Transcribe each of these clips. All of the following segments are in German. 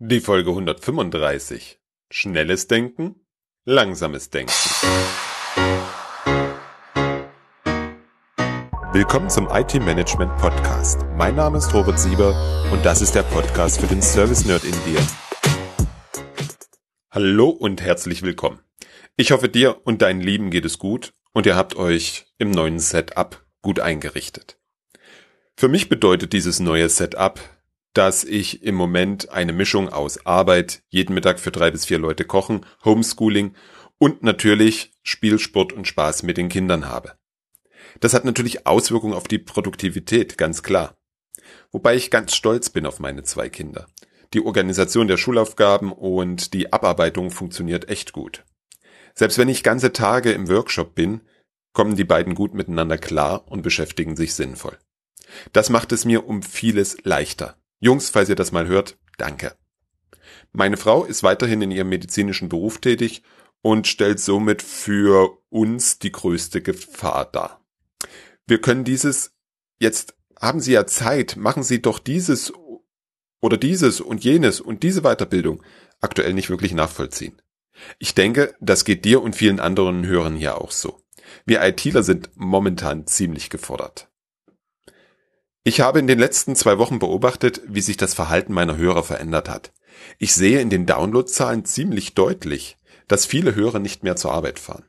Die Folge 135. Schnelles Denken, langsames Denken. Willkommen zum IT Management Podcast. Mein Name ist Robert Sieber und das ist der Podcast für den Service Nerd in dir. Hallo und herzlich willkommen. Ich hoffe dir und deinen Lieben geht es gut und ihr habt euch im neuen Setup gut eingerichtet. Für mich bedeutet dieses neue Setup, dass ich im Moment eine Mischung aus Arbeit, jeden Mittag für drei bis vier Leute kochen, Homeschooling und natürlich Spielsport und Spaß mit den Kindern habe. Das hat natürlich Auswirkungen auf die Produktivität, ganz klar. Wobei ich ganz stolz bin auf meine zwei Kinder. Die Organisation der Schulaufgaben und die Abarbeitung funktioniert echt gut. Selbst wenn ich ganze Tage im Workshop bin, kommen die beiden gut miteinander klar und beschäftigen sich sinnvoll. Das macht es mir um vieles leichter. Jungs, falls ihr das mal hört, danke. Meine Frau ist weiterhin in ihrem medizinischen Beruf tätig und stellt somit für uns die größte Gefahr dar. Wir können dieses, jetzt haben Sie ja Zeit, machen Sie doch dieses oder dieses und jenes und diese Weiterbildung aktuell nicht wirklich nachvollziehen. Ich denke, das geht dir und vielen anderen Hörern hier auch so. Wir ITler sind momentan ziemlich gefordert. Ich habe in den letzten zwei Wochen beobachtet, wie sich das Verhalten meiner Hörer verändert hat. Ich sehe in den Downloadzahlen ziemlich deutlich, dass viele Hörer nicht mehr zur Arbeit fahren.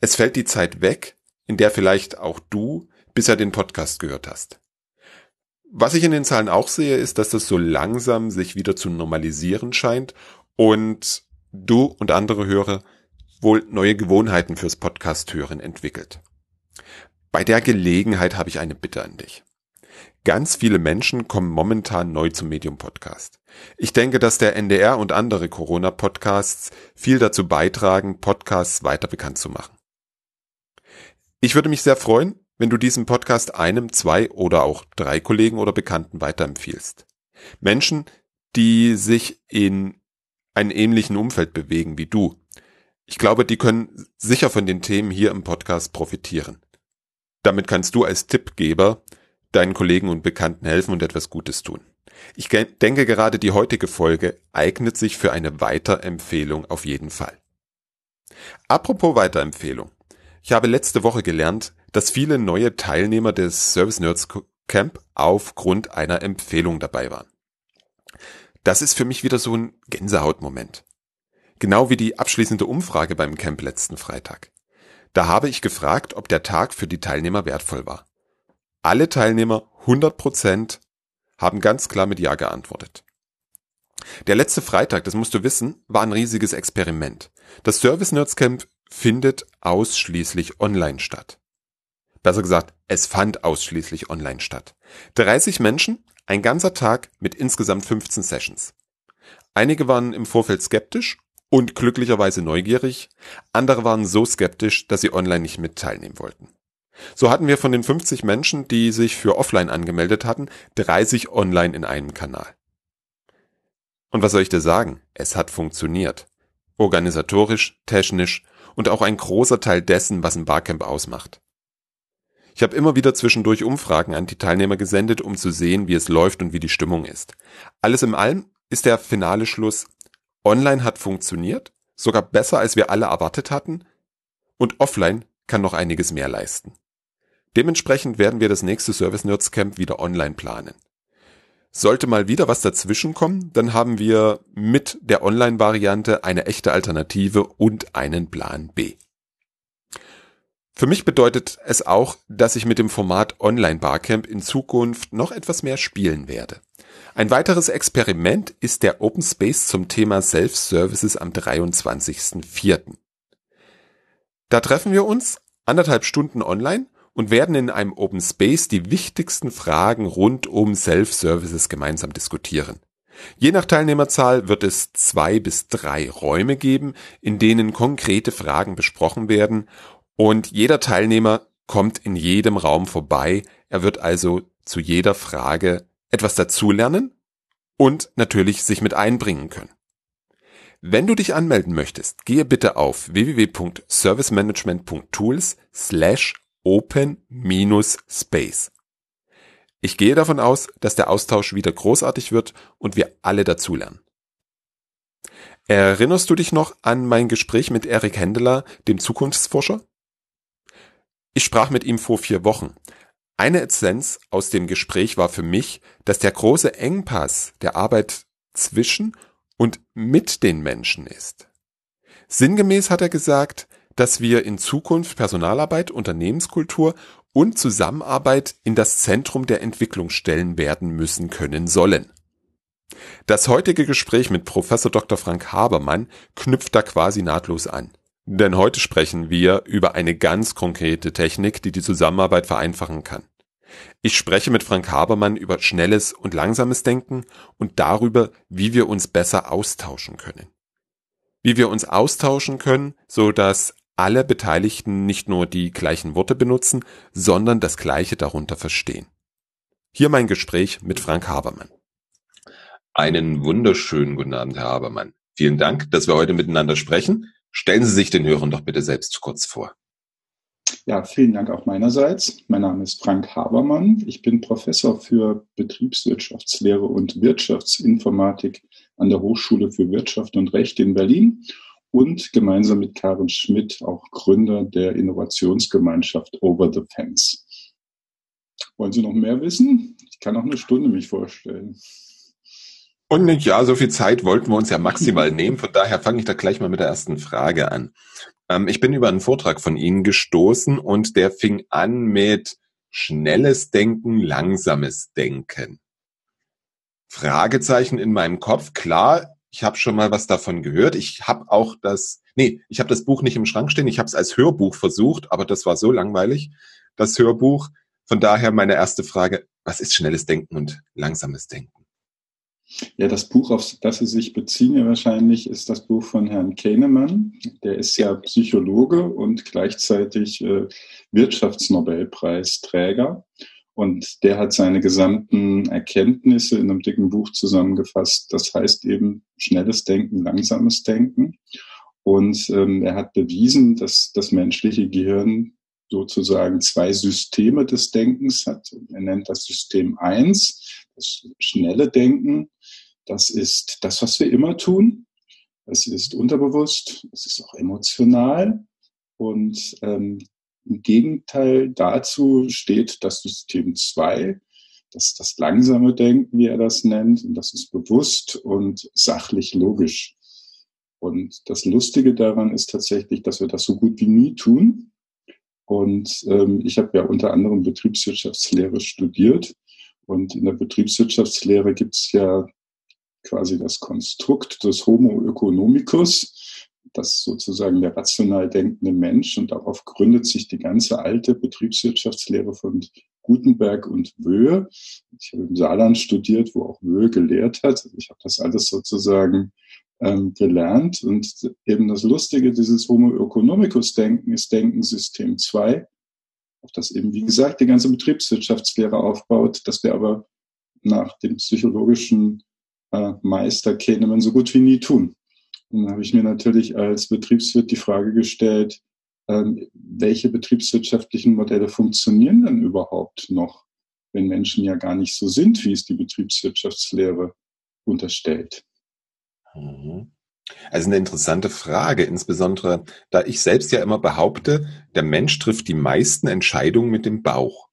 Es fällt die Zeit weg, in der vielleicht auch du bisher den Podcast gehört hast. Was ich in den Zahlen auch sehe, ist, dass das so langsam sich wieder zu normalisieren scheint und du und andere Hörer wohl neue Gewohnheiten fürs Podcast hören entwickelt. Bei der Gelegenheit habe ich eine Bitte an dich. Ganz viele Menschen kommen momentan neu zum Medium Podcast. Ich denke, dass der NDR und andere Corona Podcasts viel dazu beitragen, Podcasts weiter bekannt zu machen. Ich würde mich sehr freuen, wenn du diesen Podcast einem, zwei oder auch drei Kollegen oder Bekannten weiterempfiehlst. Menschen, die sich in einem ähnlichen Umfeld bewegen wie du. Ich glaube, die können sicher von den Themen hier im Podcast profitieren. Damit kannst du als Tippgeber deinen Kollegen und Bekannten helfen und etwas Gutes tun. Ich denke gerade die heutige Folge eignet sich für eine Weiterempfehlung auf jeden Fall. Apropos Weiterempfehlung. Ich habe letzte Woche gelernt, dass viele neue Teilnehmer des Service Nerds Camp aufgrund einer Empfehlung dabei waren. Das ist für mich wieder so ein Gänsehautmoment. Genau wie die abschließende Umfrage beim Camp letzten Freitag. Da habe ich gefragt, ob der Tag für die Teilnehmer wertvoll war. Alle Teilnehmer 100 Prozent haben ganz klar mit Ja geantwortet. Der letzte Freitag, das musst du wissen, war ein riesiges Experiment. Das Service Nerds Camp findet ausschließlich online statt. Besser gesagt, es fand ausschließlich online statt. 30 Menschen, ein ganzer Tag mit insgesamt 15 Sessions. Einige waren im Vorfeld skeptisch und glücklicherweise neugierig, andere waren so skeptisch, dass sie online nicht mit teilnehmen wollten. So hatten wir von den 50 Menschen, die sich für offline angemeldet hatten, 30 online in einem Kanal. Und was soll ich dir sagen? Es hat funktioniert. Organisatorisch, technisch und auch ein großer Teil dessen, was ein Barcamp ausmacht. Ich habe immer wieder zwischendurch Umfragen an die Teilnehmer gesendet, um zu sehen, wie es läuft und wie die Stimmung ist. Alles im allem ist der finale Schluss, online hat funktioniert, sogar besser als wir alle erwartet hatten, und offline kann noch einiges mehr leisten. Dementsprechend werden wir das nächste Service Nerds Camp wieder online planen. Sollte mal wieder was dazwischen kommen, dann haben wir mit der Online-Variante eine echte Alternative und einen Plan B. Für mich bedeutet es auch, dass ich mit dem Format Online Barcamp in Zukunft noch etwas mehr spielen werde. Ein weiteres Experiment ist der Open Space zum Thema Self-Services am 23.04. Da treffen wir uns anderthalb Stunden online und werden in einem Open Space die wichtigsten Fragen rund um Self-Services gemeinsam diskutieren. Je nach Teilnehmerzahl wird es zwei bis drei Räume geben, in denen konkrete Fragen besprochen werden und jeder Teilnehmer kommt in jedem Raum vorbei. Er wird also zu jeder Frage etwas dazulernen und natürlich sich mit einbringen können. Wenn du dich anmelden möchtest, gehe bitte auf www.servicemanagement.tools slash open-space. Ich gehe davon aus, dass der Austausch wieder großartig wird und wir alle dazulernen. Erinnerst du dich noch an mein Gespräch mit Erik Hendeler, dem Zukunftsforscher? Ich sprach mit ihm vor vier Wochen. Eine Essenz aus dem Gespräch war für mich, dass der große Engpass der Arbeit zwischen und mit den Menschen ist. Sinngemäß hat er gesagt, dass wir in Zukunft Personalarbeit, Unternehmenskultur und Zusammenarbeit in das Zentrum der Entwicklung stellen werden müssen können sollen. Das heutige Gespräch mit Professor Dr. Frank Habermann knüpft da quasi nahtlos an. Denn heute sprechen wir über eine ganz konkrete Technik, die die Zusammenarbeit vereinfachen kann. Ich spreche mit Frank Habermann über schnelles und langsames Denken und darüber, wie wir uns besser austauschen können. Wie wir uns austauschen können, so dass alle Beteiligten nicht nur die gleichen Worte benutzen, sondern das Gleiche darunter verstehen. Hier mein Gespräch mit Frank Habermann. Einen wunderschönen guten Abend, Herr Habermann. Vielen Dank, dass wir heute miteinander sprechen. Stellen Sie sich den Hörern doch bitte selbst kurz vor. Ja, vielen Dank auch meinerseits. Mein Name ist Frank Habermann. Ich bin Professor für Betriebswirtschaftslehre und Wirtschaftsinformatik an der Hochschule für Wirtschaft und Recht in Berlin und gemeinsam mit Karen Schmidt auch Gründer der Innovationsgemeinschaft Over the Fence. Wollen Sie noch mehr wissen? Ich kann auch eine Stunde mich vorstellen. Und ja, so viel Zeit wollten wir uns ja maximal nehmen. Von daher fange ich da gleich mal mit der ersten Frage an. Ähm, ich bin über einen Vortrag von Ihnen gestoßen und der fing an mit schnelles Denken, langsames Denken. Fragezeichen in meinem Kopf. Klar, ich habe schon mal was davon gehört. Ich habe auch das, nee, ich habe das Buch nicht im Schrank stehen. Ich habe es als Hörbuch versucht, aber das war so langweilig, das Hörbuch. Von daher meine erste Frage, was ist schnelles Denken und langsames Denken? Ja, das Buch, auf das Sie sich beziehen, wahrscheinlich, ist das Buch von Herrn Kahnemann. Der ist ja Psychologe und gleichzeitig äh, Wirtschaftsnobelpreisträger. Und der hat seine gesamten Erkenntnisse in einem dicken Buch zusammengefasst. Das heißt eben schnelles Denken, langsames Denken. Und ähm, er hat bewiesen, dass das menschliche Gehirn sozusagen zwei Systeme des Denkens hat. Er nennt das System eins, das schnelle Denken, das ist das, was wir immer tun. Es ist unterbewusst, es ist auch emotional. Und ähm, im Gegenteil dazu steht das System 2, das ist das langsame Denken, wie er das nennt. Und das ist bewusst und sachlich logisch. Und das Lustige daran ist tatsächlich, dass wir das so gut wie nie tun. Und ähm, ich habe ja unter anderem Betriebswirtschaftslehre studiert. Und in der Betriebswirtschaftslehre gibt es ja quasi das Konstrukt des Homo economicus, das sozusagen der rational denkende Mensch und darauf gründet sich die ganze alte Betriebswirtschaftslehre von Gutenberg und Wöhe. Ich habe im Saarland studiert, wo auch Wöhe gelehrt hat. Ich habe das alles sozusagen ähm, gelernt und eben das Lustige dieses Homo economicus Denken ist Denken System 2, auf das eben, wie gesagt, die ganze Betriebswirtschaftslehre aufbaut, dass wir aber nach dem psychologischen äh, Meister Kahneman so gut wie nie tun. Und dann habe ich mir natürlich als Betriebswirt die Frage gestellt, ähm, welche betriebswirtschaftlichen Modelle funktionieren denn überhaupt noch, wenn Menschen ja gar nicht so sind, wie es die Betriebswirtschaftslehre unterstellt? Mhm. Also eine interessante Frage, insbesondere da ich selbst ja immer behaupte, der Mensch trifft die meisten Entscheidungen mit dem Bauch.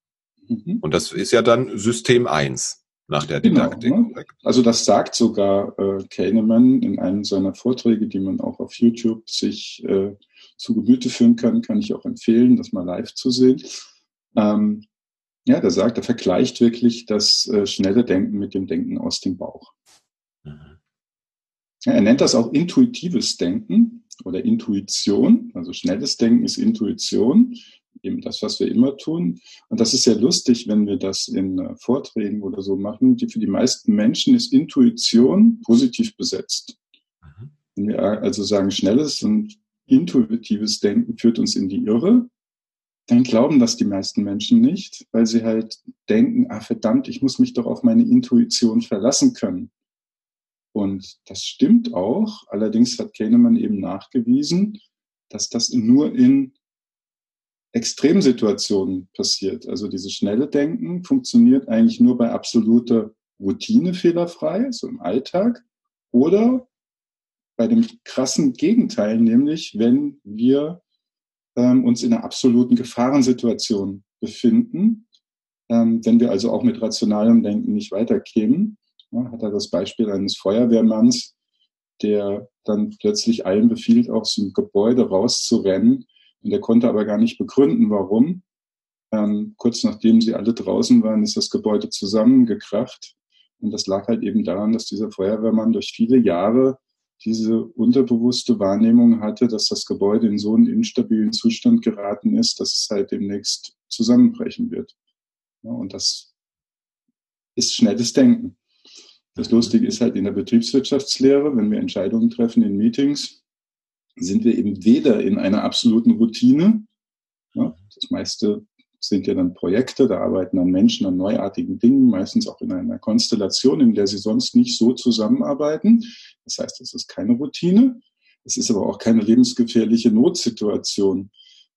Mhm. Und das ist ja dann System eins nach der genau, Didaktik. Genau, ne? Also das sagt sogar äh, Kahneman in einem seiner Vorträge, die man auch auf YouTube sich äh, zu Gemüte führen kann, kann ich auch empfehlen, das mal live zu sehen. Ähm, ja, der sagt, er vergleicht wirklich das äh, schnelle Denken mit dem Denken aus dem Bauch. Mhm. Ja, er nennt das auch intuitives Denken oder Intuition. Also schnelles Denken ist Intuition das, was wir immer tun. Und das ist sehr lustig, wenn wir das in äh, Vorträgen oder so machen. Die, für die meisten Menschen ist Intuition positiv besetzt. Mhm. Wenn wir also sagen, schnelles und intuitives Denken führt uns in die Irre, dann glauben das die meisten Menschen nicht, weil sie halt denken, ah verdammt, ich muss mich doch auf meine Intuition verlassen können. Und das stimmt auch. Allerdings hat Kahneman eben nachgewiesen, dass das nur in Extremsituationen passiert. Also dieses schnelle Denken funktioniert eigentlich nur bei absoluter Routine fehlerfrei, so im Alltag, oder bei dem krassen Gegenteil, nämlich wenn wir ähm, uns in einer absoluten Gefahrensituation befinden, ähm, wenn wir also auch mit rationalem Denken nicht weiterkämen. Ja, hat er das Beispiel eines Feuerwehrmanns, der dann plötzlich allen befiehlt, aus dem Gebäude rauszurennen. Und der konnte aber gar nicht begründen, warum. Ähm, kurz nachdem sie alle draußen waren, ist das Gebäude zusammengekracht. Und das lag halt eben daran, dass dieser Feuerwehrmann durch viele Jahre diese unterbewusste Wahrnehmung hatte, dass das Gebäude in so einen instabilen Zustand geraten ist, dass es halt demnächst zusammenbrechen wird. Ja, und das ist schnelles Denken. Das Lustige ist halt in der Betriebswirtschaftslehre, wenn wir Entscheidungen treffen in Meetings, sind wir eben weder in einer absoluten Routine, ja, das meiste sind ja dann Projekte, da arbeiten dann Menschen an neuartigen Dingen, meistens auch in einer Konstellation, in der sie sonst nicht so zusammenarbeiten. Das heißt, es ist keine Routine, es ist aber auch keine lebensgefährliche Notsituation.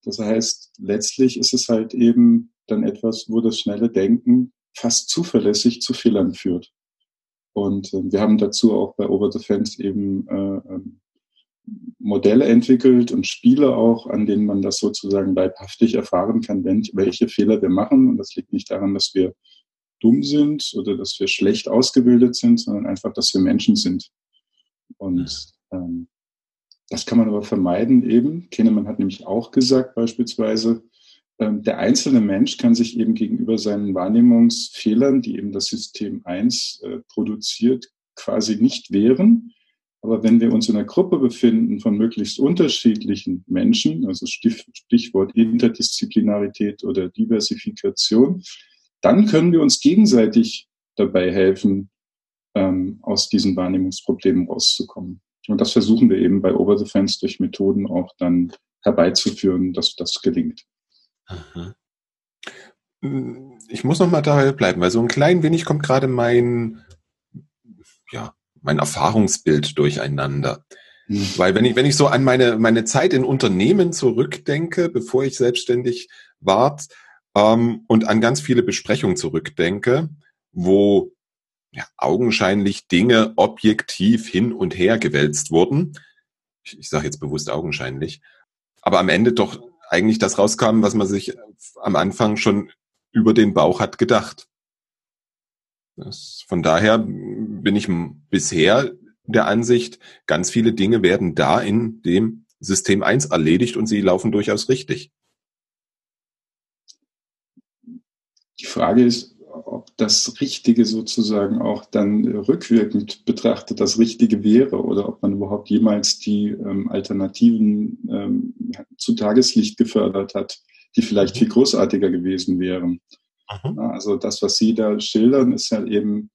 Das heißt, letztlich ist es halt eben dann etwas, wo das schnelle Denken fast zuverlässig zu Fehlern führt. Und äh, wir haben dazu auch bei Over the Fence eben äh, ähm, Modelle entwickelt und Spiele auch, an denen man das sozusagen leibhaftig erfahren kann, welche Fehler wir machen. Und das liegt nicht daran, dass wir dumm sind oder dass wir schlecht ausgebildet sind, sondern einfach, dass wir Menschen sind. Und ähm, das kann man aber vermeiden eben. Kahneman hat nämlich auch gesagt beispielsweise, ähm, der einzelne Mensch kann sich eben gegenüber seinen Wahrnehmungsfehlern, die eben das System 1 äh, produziert, quasi nicht wehren. Aber wenn wir uns in einer Gruppe befinden von möglichst unterschiedlichen Menschen, also Stichwort Interdisziplinarität oder Diversifikation, dann können wir uns gegenseitig dabei helfen, ähm, aus diesen Wahrnehmungsproblemen rauszukommen. Und das versuchen wir eben bei Over the Fence durch Methoden auch dann herbeizuführen, dass das gelingt. Aha. Ich muss noch mal dabei bleiben, weil so ein klein wenig kommt gerade mein, ja, mein Erfahrungsbild durcheinander. Mhm. Weil wenn ich, wenn ich so an meine, meine Zeit in Unternehmen zurückdenke, bevor ich selbstständig ward, ähm, und an ganz viele Besprechungen zurückdenke, wo ja, augenscheinlich Dinge objektiv hin und her gewälzt wurden. Ich, ich sage jetzt bewusst augenscheinlich. Aber am Ende doch eigentlich das rauskam, was man sich am Anfang schon über den Bauch hat gedacht. Das, von daher bin ich bisher der Ansicht, ganz viele Dinge werden da in dem System 1 erledigt und sie laufen durchaus richtig. Die Frage ist, ob das Richtige sozusagen auch dann rückwirkend betrachtet das Richtige wäre oder ob man überhaupt jemals die ähm, Alternativen ähm, zu Tageslicht gefördert hat, die vielleicht viel großartiger gewesen wären. Mhm. Also das, was Sie da schildern, ist ja eben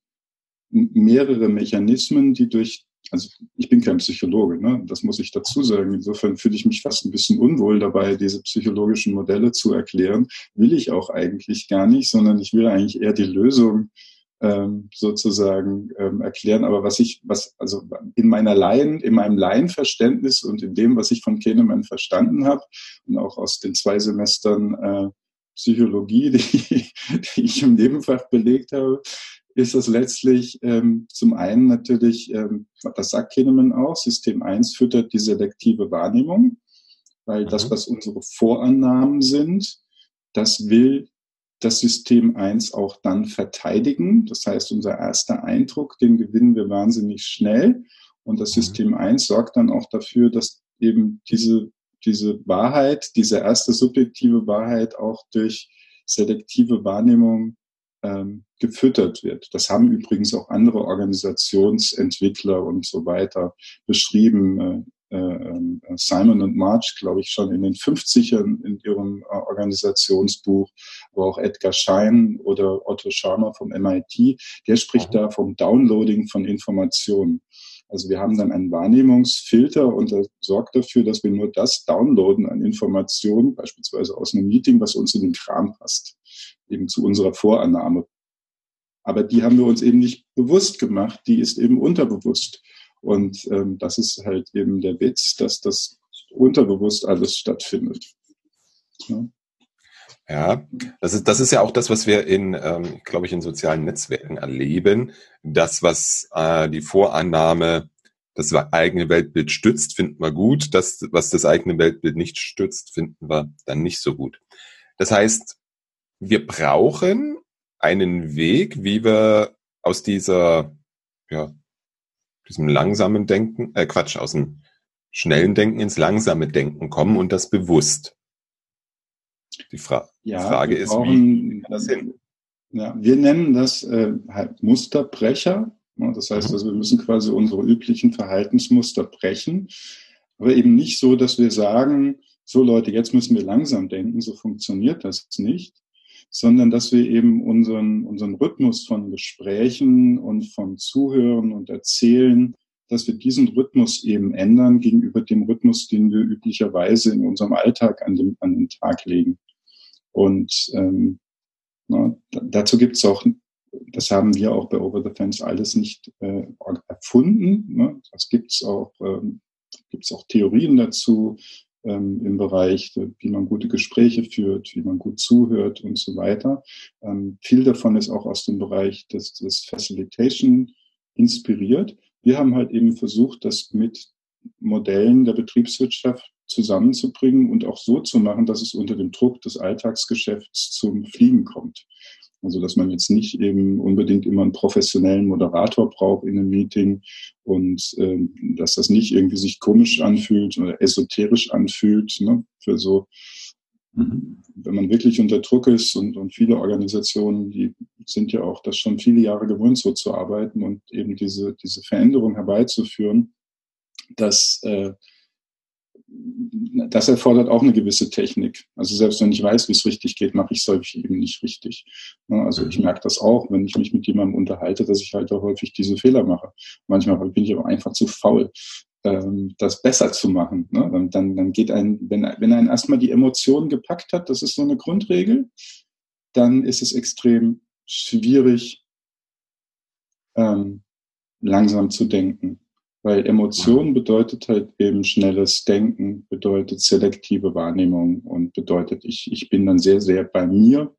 mehrere Mechanismen, die durch, also ich bin kein Psychologe, ne? das muss ich dazu sagen. Insofern fühle ich mich fast ein bisschen unwohl dabei, diese psychologischen Modelle zu erklären. Will ich auch eigentlich gar nicht, sondern ich will eigentlich eher die Lösung ähm, sozusagen ähm, erklären. Aber was ich, was, also in meiner Laien, in meinem Laienverständnis und in dem, was ich von Kahneman verstanden habe und auch aus den zwei Semestern äh, Psychologie, die, die ich im Nebenfach belegt habe, ist das letztlich ähm, zum einen natürlich, ähm, das sagt Kahneman auch, System 1 füttert die selektive Wahrnehmung, weil mhm. das, was unsere Vorannahmen sind, das will das System 1 auch dann verteidigen. Das heißt, unser erster Eindruck, den gewinnen wir wahnsinnig schnell. Und das mhm. System 1 sorgt dann auch dafür, dass eben diese diese Wahrheit, diese erste subjektive Wahrheit auch durch selektive Wahrnehmung ähm, gefüttert wird. Das haben übrigens auch andere Organisationsentwickler und so weiter beschrieben. Äh, äh, Simon und March, glaube ich, schon in den 50ern in ihrem äh, Organisationsbuch, aber auch Edgar Schein oder Otto Scharmer vom MIT, der spricht mhm. da vom Downloading von Informationen. Also wir haben dann einen Wahrnehmungsfilter und der sorgt dafür, dass wir nur das downloaden an Informationen, beispielsweise aus einem Meeting, was uns in den Kram passt, eben zu unserer Vorannahme. Aber die haben wir uns eben nicht bewusst gemacht, die ist eben unterbewusst. Und ähm, das ist halt eben der Witz, dass das unterbewusst alles stattfindet. Ja. Ja, das ist, das ist ja auch das, was wir in, ähm, glaube ich, in sozialen Netzwerken erleben. Das, was äh, die Vorannahme das eigene Weltbild stützt, finden wir gut. Das, was das eigene Weltbild nicht stützt, finden wir dann nicht so gut. Das heißt, wir brauchen einen Weg, wie wir aus dieser, ja, diesem langsamen Denken, äh Quatsch, aus dem schnellen Denken ins langsame Denken kommen und das bewusst. Die, Fra ja, die Frage ist, wie kann das hin? Ja, wir nennen das äh, halt Musterbrecher. Das heißt, mhm. also wir müssen quasi unsere üblichen Verhaltensmuster brechen, aber eben nicht so, dass wir sagen, so Leute, jetzt müssen wir langsam denken, so funktioniert das nicht, sondern dass wir eben unseren, unseren Rhythmus von Gesprächen und von Zuhören und Erzählen, dass wir diesen Rhythmus eben ändern gegenüber dem Rhythmus, den wir üblicherweise in unserem Alltag an, dem, an den Tag legen. Und ähm, na, dazu gibt es auch, das haben wir auch bei Over the Fence alles nicht äh, erfunden. Ne? Das gibt es auch, ähm, gibt's auch Theorien dazu, ähm, im Bereich, wie man gute Gespräche führt, wie man gut zuhört und so weiter. Ähm, viel davon ist auch aus dem Bereich des, des Facilitation inspiriert. Wir haben halt eben versucht, das mit Modellen der Betriebswirtschaft zusammenzubringen und auch so zu machen, dass es unter dem Druck des Alltagsgeschäfts zum Fliegen kommt. Also dass man jetzt nicht eben unbedingt immer einen professionellen Moderator braucht in einem Meeting und ähm, dass das nicht irgendwie sich komisch anfühlt oder esoterisch anfühlt ne, für so mhm. wenn man wirklich unter Druck ist und, und viele Organisationen, die sind ja auch das schon viele Jahre gewohnt, so zu arbeiten und eben diese, diese Veränderung herbeizuführen, dass äh, das erfordert auch eine gewisse Technik. Also selbst wenn ich weiß, wie es richtig geht, mache ich es häufig eben nicht richtig. Also ich mhm. merke das auch, wenn ich mich mit jemandem unterhalte, dass ich halt auch häufig diese Fehler mache. Manchmal bin ich aber einfach zu faul, ähm, das besser zu machen. Dann, dann geht ein, wenn, wenn ein erstmal die Emotionen gepackt hat, das ist so eine Grundregel, dann ist es extrem schwierig, ähm, langsam zu denken. Weil Emotion bedeutet halt eben schnelles Denken, bedeutet selektive Wahrnehmung und bedeutet, ich, ich bin dann sehr, sehr bei mir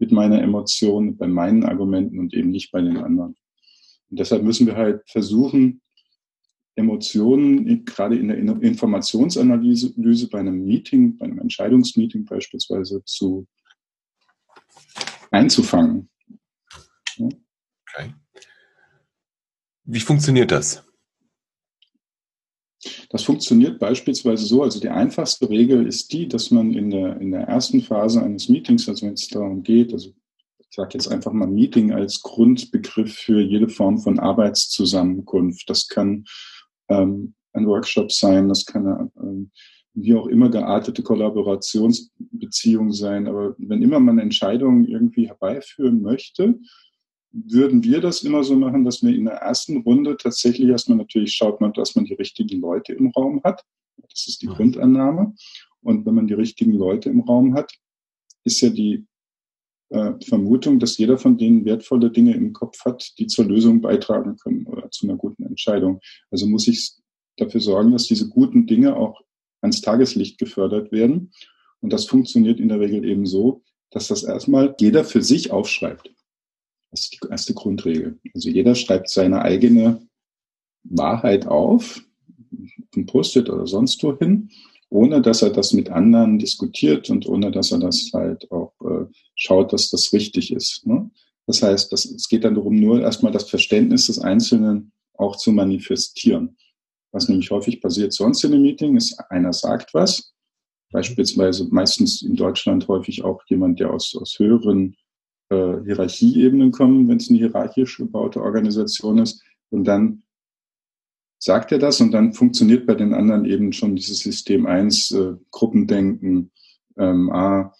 mit meiner Emotion, bei meinen Argumenten und eben nicht bei den anderen. Und deshalb müssen wir halt versuchen, Emotionen gerade in der Informationsanalyse bei einem Meeting, bei einem Entscheidungsmeeting beispielsweise zu einzufangen. Okay. Wie funktioniert das? Das funktioniert beispielsweise so, also die einfachste Regel ist die, dass man in der, in der ersten Phase eines Meetings, also wenn es darum geht, also ich sage jetzt einfach mal Meeting als Grundbegriff für jede Form von Arbeitszusammenkunft. Das kann ähm, ein Workshop sein, das kann eine, ähm, wie auch immer geartete Kollaborationsbeziehung sein. Aber wenn immer man Entscheidungen irgendwie herbeiführen möchte, würden wir das immer so machen, dass wir in der ersten Runde tatsächlich erstmal natürlich schaut man, dass man die richtigen Leute im Raum hat. Das ist die ja. Grundannahme. Und wenn man die richtigen Leute im Raum hat, ist ja die äh, Vermutung, dass jeder von denen wertvolle Dinge im Kopf hat, die zur Lösung beitragen können oder zu einer guten Entscheidung. Also muss ich dafür sorgen, dass diese guten Dinge auch ans Tageslicht gefördert werden. Und das funktioniert in der Regel eben so, dass das erstmal jeder für sich aufschreibt. Das ist die erste Grundregel. Also jeder schreibt seine eigene Wahrheit auf, ein Post-it oder sonst wohin, ohne dass er das mit anderen diskutiert und ohne dass er das halt auch äh, schaut, dass das richtig ist. Ne? Das heißt, das, es geht dann darum, nur erstmal das Verständnis des Einzelnen auch zu manifestieren. Was nämlich häufig passiert sonst in einem Meeting, ist, einer sagt was, beispielsweise meistens in Deutschland häufig auch jemand, der aus, aus höheren äh, Hierarchieebenen kommen, wenn es eine hierarchisch gebaute Organisation ist. Und dann sagt er das und dann funktioniert bei den anderen eben schon dieses System 1, äh, Gruppendenken, ähm, ah,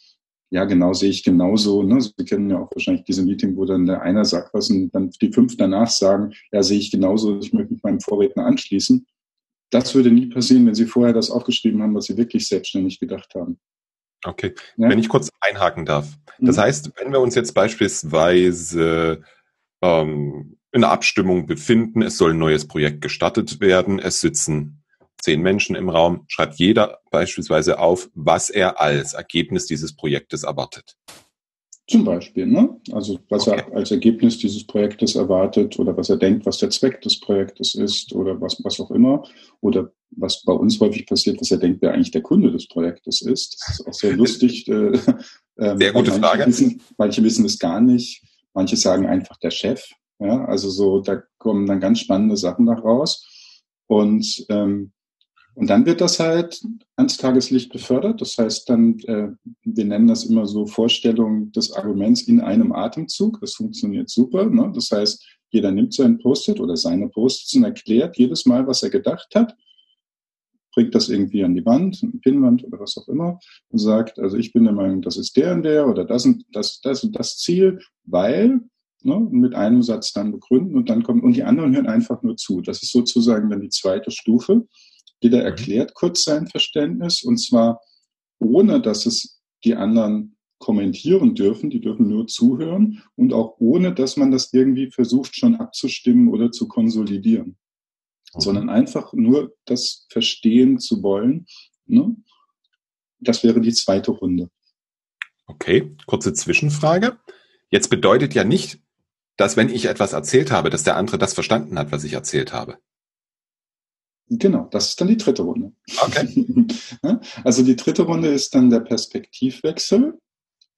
ja, genau, sehe ich genauso. Ne? Sie kennen ja auch wahrscheinlich diese Meeting, wo dann der einer sagt was und dann die fünf danach sagen, ja, sehe ich genauso, ich möchte mit meinem Vorredner anschließen. Das würde nie passieren, wenn Sie vorher das aufgeschrieben haben, was Sie wirklich selbstständig gedacht haben. Okay, ja? wenn ich kurz einhaken darf. Das mhm. heißt, wenn wir uns jetzt beispielsweise ähm, in der Abstimmung befinden, es soll ein neues Projekt gestartet werden, es sitzen zehn Menschen im Raum, schreibt jeder beispielsweise auf, was er als Ergebnis dieses Projektes erwartet. Zum Beispiel, ne? Also was okay. er als Ergebnis dieses Projektes erwartet oder was er denkt, was der Zweck des Projektes ist oder was, was auch immer. Oder was bei uns häufig passiert, was er denkt, wer eigentlich der Kunde des Projektes ist. Das ist auch sehr lustig. Äh, ähm, sehr gute manche Frage. Wissen, manche wissen es gar nicht. Manche sagen einfach der Chef. Ja, also so, da kommen dann ganz spannende Sachen nach raus. Und ähm, und dann wird das halt ans Tageslicht befördert. Das heißt dann, äh, wir nennen das immer so Vorstellung des Arguments in einem Atemzug. Das funktioniert super. Ne? Das heißt, jeder nimmt sein Post-it oder seine Post-its und erklärt jedes Mal, was er gedacht hat, bringt das irgendwie an die Wand, eine Pinnwand oder was auch immer und sagt, also ich bin der Meinung, das ist der und der oder das und das, das und das Ziel, weil ne, mit einem Satz dann begründen und dann kommt, und die anderen hören einfach nur zu. Das ist sozusagen dann die zweite Stufe. Jeder mhm. erklärt kurz sein Verständnis und zwar ohne, dass es die anderen kommentieren dürfen, die dürfen nur zuhören und auch ohne, dass man das irgendwie versucht schon abzustimmen oder zu konsolidieren, mhm. sondern einfach nur das verstehen zu wollen. Ne? Das wäre die zweite Runde. Okay, kurze Zwischenfrage. Jetzt bedeutet ja nicht, dass wenn ich etwas erzählt habe, dass der andere das verstanden hat, was ich erzählt habe. Genau, das ist dann die dritte Runde. Okay. Also die dritte Runde ist dann der Perspektivwechsel.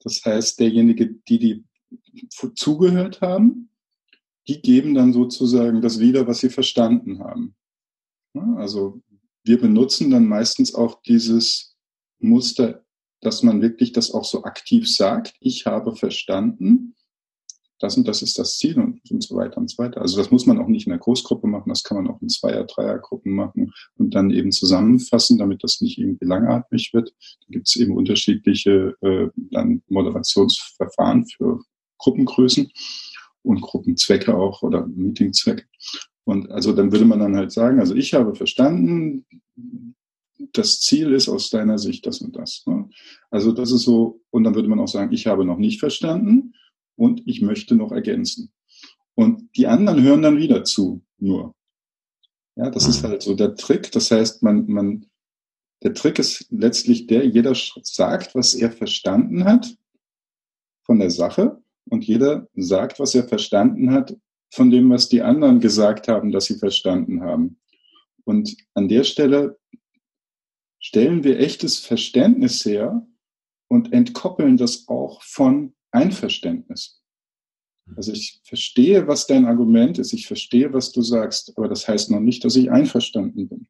Das heißt, derjenige, die die zugehört haben, die geben dann sozusagen das wieder, was sie verstanden haben. Also wir benutzen dann meistens auch dieses Muster, dass man wirklich das auch so aktiv sagt. Ich habe verstanden das und das ist das Ziel und, und so weiter und so weiter. Also das muss man auch nicht in der Großgruppe machen, das kann man auch in Zweier-, Dreiergruppen machen und dann eben zusammenfassen, damit das nicht irgendwie langatmig wird. Da gibt es eben unterschiedliche äh, dann Moderationsverfahren für Gruppengrößen und Gruppenzwecke auch oder Meetingzwecke. Und also dann würde man dann halt sagen, also ich habe verstanden, das Ziel ist aus deiner Sicht das und das. Ne? Also das ist so, und dann würde man auch sagen, ich habe noch nicht verstanden und ich möchte noch ergänzen. Und die anderen hören dann wieder zu, nur. Ja, das ist mhm. halt so der Trick. Das heißt, man, man, der Trick ist letztlich der, jeder sagt, was er verstanden hat von der Sache und jeder sagt, was er verstanden hat von dem, was die anderen gesagt haben, dass sie verstanden haben. Und an der Stelle stellen wir echtes Verständnis her und entkoppeln das auch von Einverständnis. Also ich verstehe, was dein Argument ist, ich verstehe, was du sagst, aber das heißt noch nicht, dass ich einverstanden bin.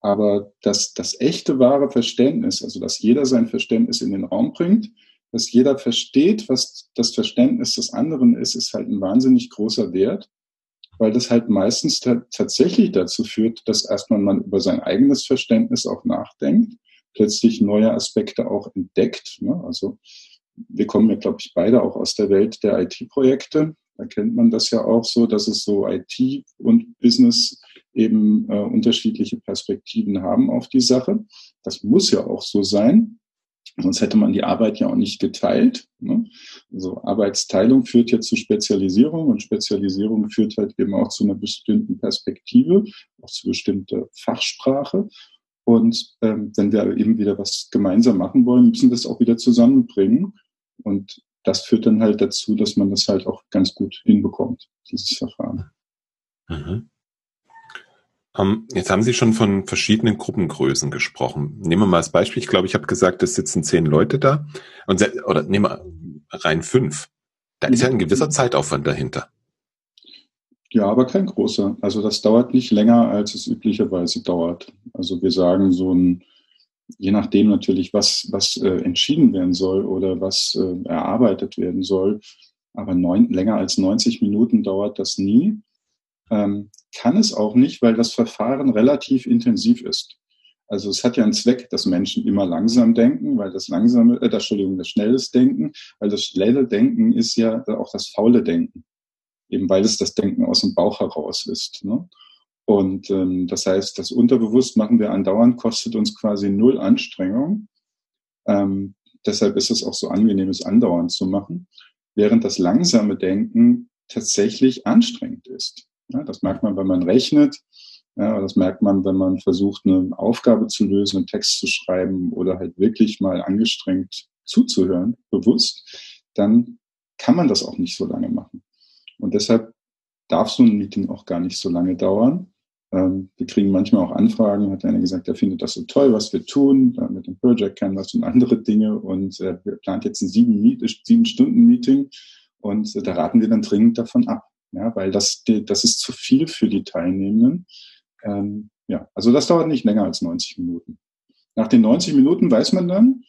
Aber das, das echte, wahre Verständnis, also dass jeder sein Verständnis in den Raum bringt, dass jeder versteht, was das Verständnis des anderen ist, ist halt ein wahnsinnig großer Wert, weil das halt meistens tatsächlich dazu führt, dass erstmal man über sein eigenes Verständnis auch nachdenkt, plötzlich neue Aspekte auch entdeckt. Ne? Also wir kommen ja, glaube ich, beide auch aus der Welt der IT-Projekte. Da kennt man das ja auch so, dass es so IT und Business eben äh, unterschiedliche Perspektiven haben auf die Sache. Das muss ja auch so sein. Sonst hätte man die Arbeit ja auch nicht geteilt. Ne? Also Arbeitsteilung führt ja zu Spezialisierung und Spezialisierung führt halt eben auch zu einer bestimmten Perspektive, auch zu bestimmter Fachsprache. Und ähm, wenn wir eben wieder was gemeinsam machen wollen, müssen wir das auch wieder zusammenbringen. Und das führt dann halt dazu, dass man das halt auch ganz gut hinbekommt, dieses Verfahren. Mhm. Ähm, jetzt haben Sie schon von verschiedenen Gruppengrößen gesprochen. Nehmen wir mal als Beispiel. Ich glaube, ich habe gesagt, es sitzen zehn Leute da. Und, oder nehmen wir rein fünf. Da ist ja ein gewisser Zeitaufwand dahinter. Ja, aber kein großer. Also das dauert nicht länger, als es üblicherweise dauert. Also wir sagen so ein je nachdem natürlich, was, was äh, entschieden werden soll oder was äh, erarbeitet werden soll. Aber neun, länger als 90 Minuten dauert das nie. Ähm, kann es auch nicht, weil das Verfahren relativ intensiv ist. Also es hat ja einen Zweck, dass Menschen immer langsam denken, weil das langsame, äh, Entschuldigung, das schnelles Denken, weil das schnelle Denken ist ja auch das faule Denken. Eben weil es das Denken aus dem Bauch heraus ist. Ne? Und ähm, das heißt, das unterbewusst machen wir andauernd, kostet uns quasi null Anstrengung. Ähm, deshalb ist es auch so angenehm, es andauernd zu machen, während das langsame Denken tatsächlich anstrengend ist. Ja, das merkt man, wenn man rechnet. Ja, das merkt man, wenn man versucht, eine Aufgabe zu lösen, einen Text zu schreiben oder halt wirklich mal angestrengt zuzuhören, bewusst, dann kann man das auch nicht so lange machen. Und deshalb darf so ein Meeting auch gar nicht so lange dauern. Ähm, wir kriegen manchmal auch Anfragen, hat einer gesagt, er findet das so toll, was wir tun, äh, mit dem Project Canvas und andere Dinge und äh, wir plant jetzt ein sieben, sieben Stunden Meeting und äh, da raten wir dann dringend davon ab, ja, weil das, das ist zu viel für die Teilnehmenden. Ähm, ja, also das dauert nicht länger als 90 Minuten. Nach den 90 Minuten weiß man dann,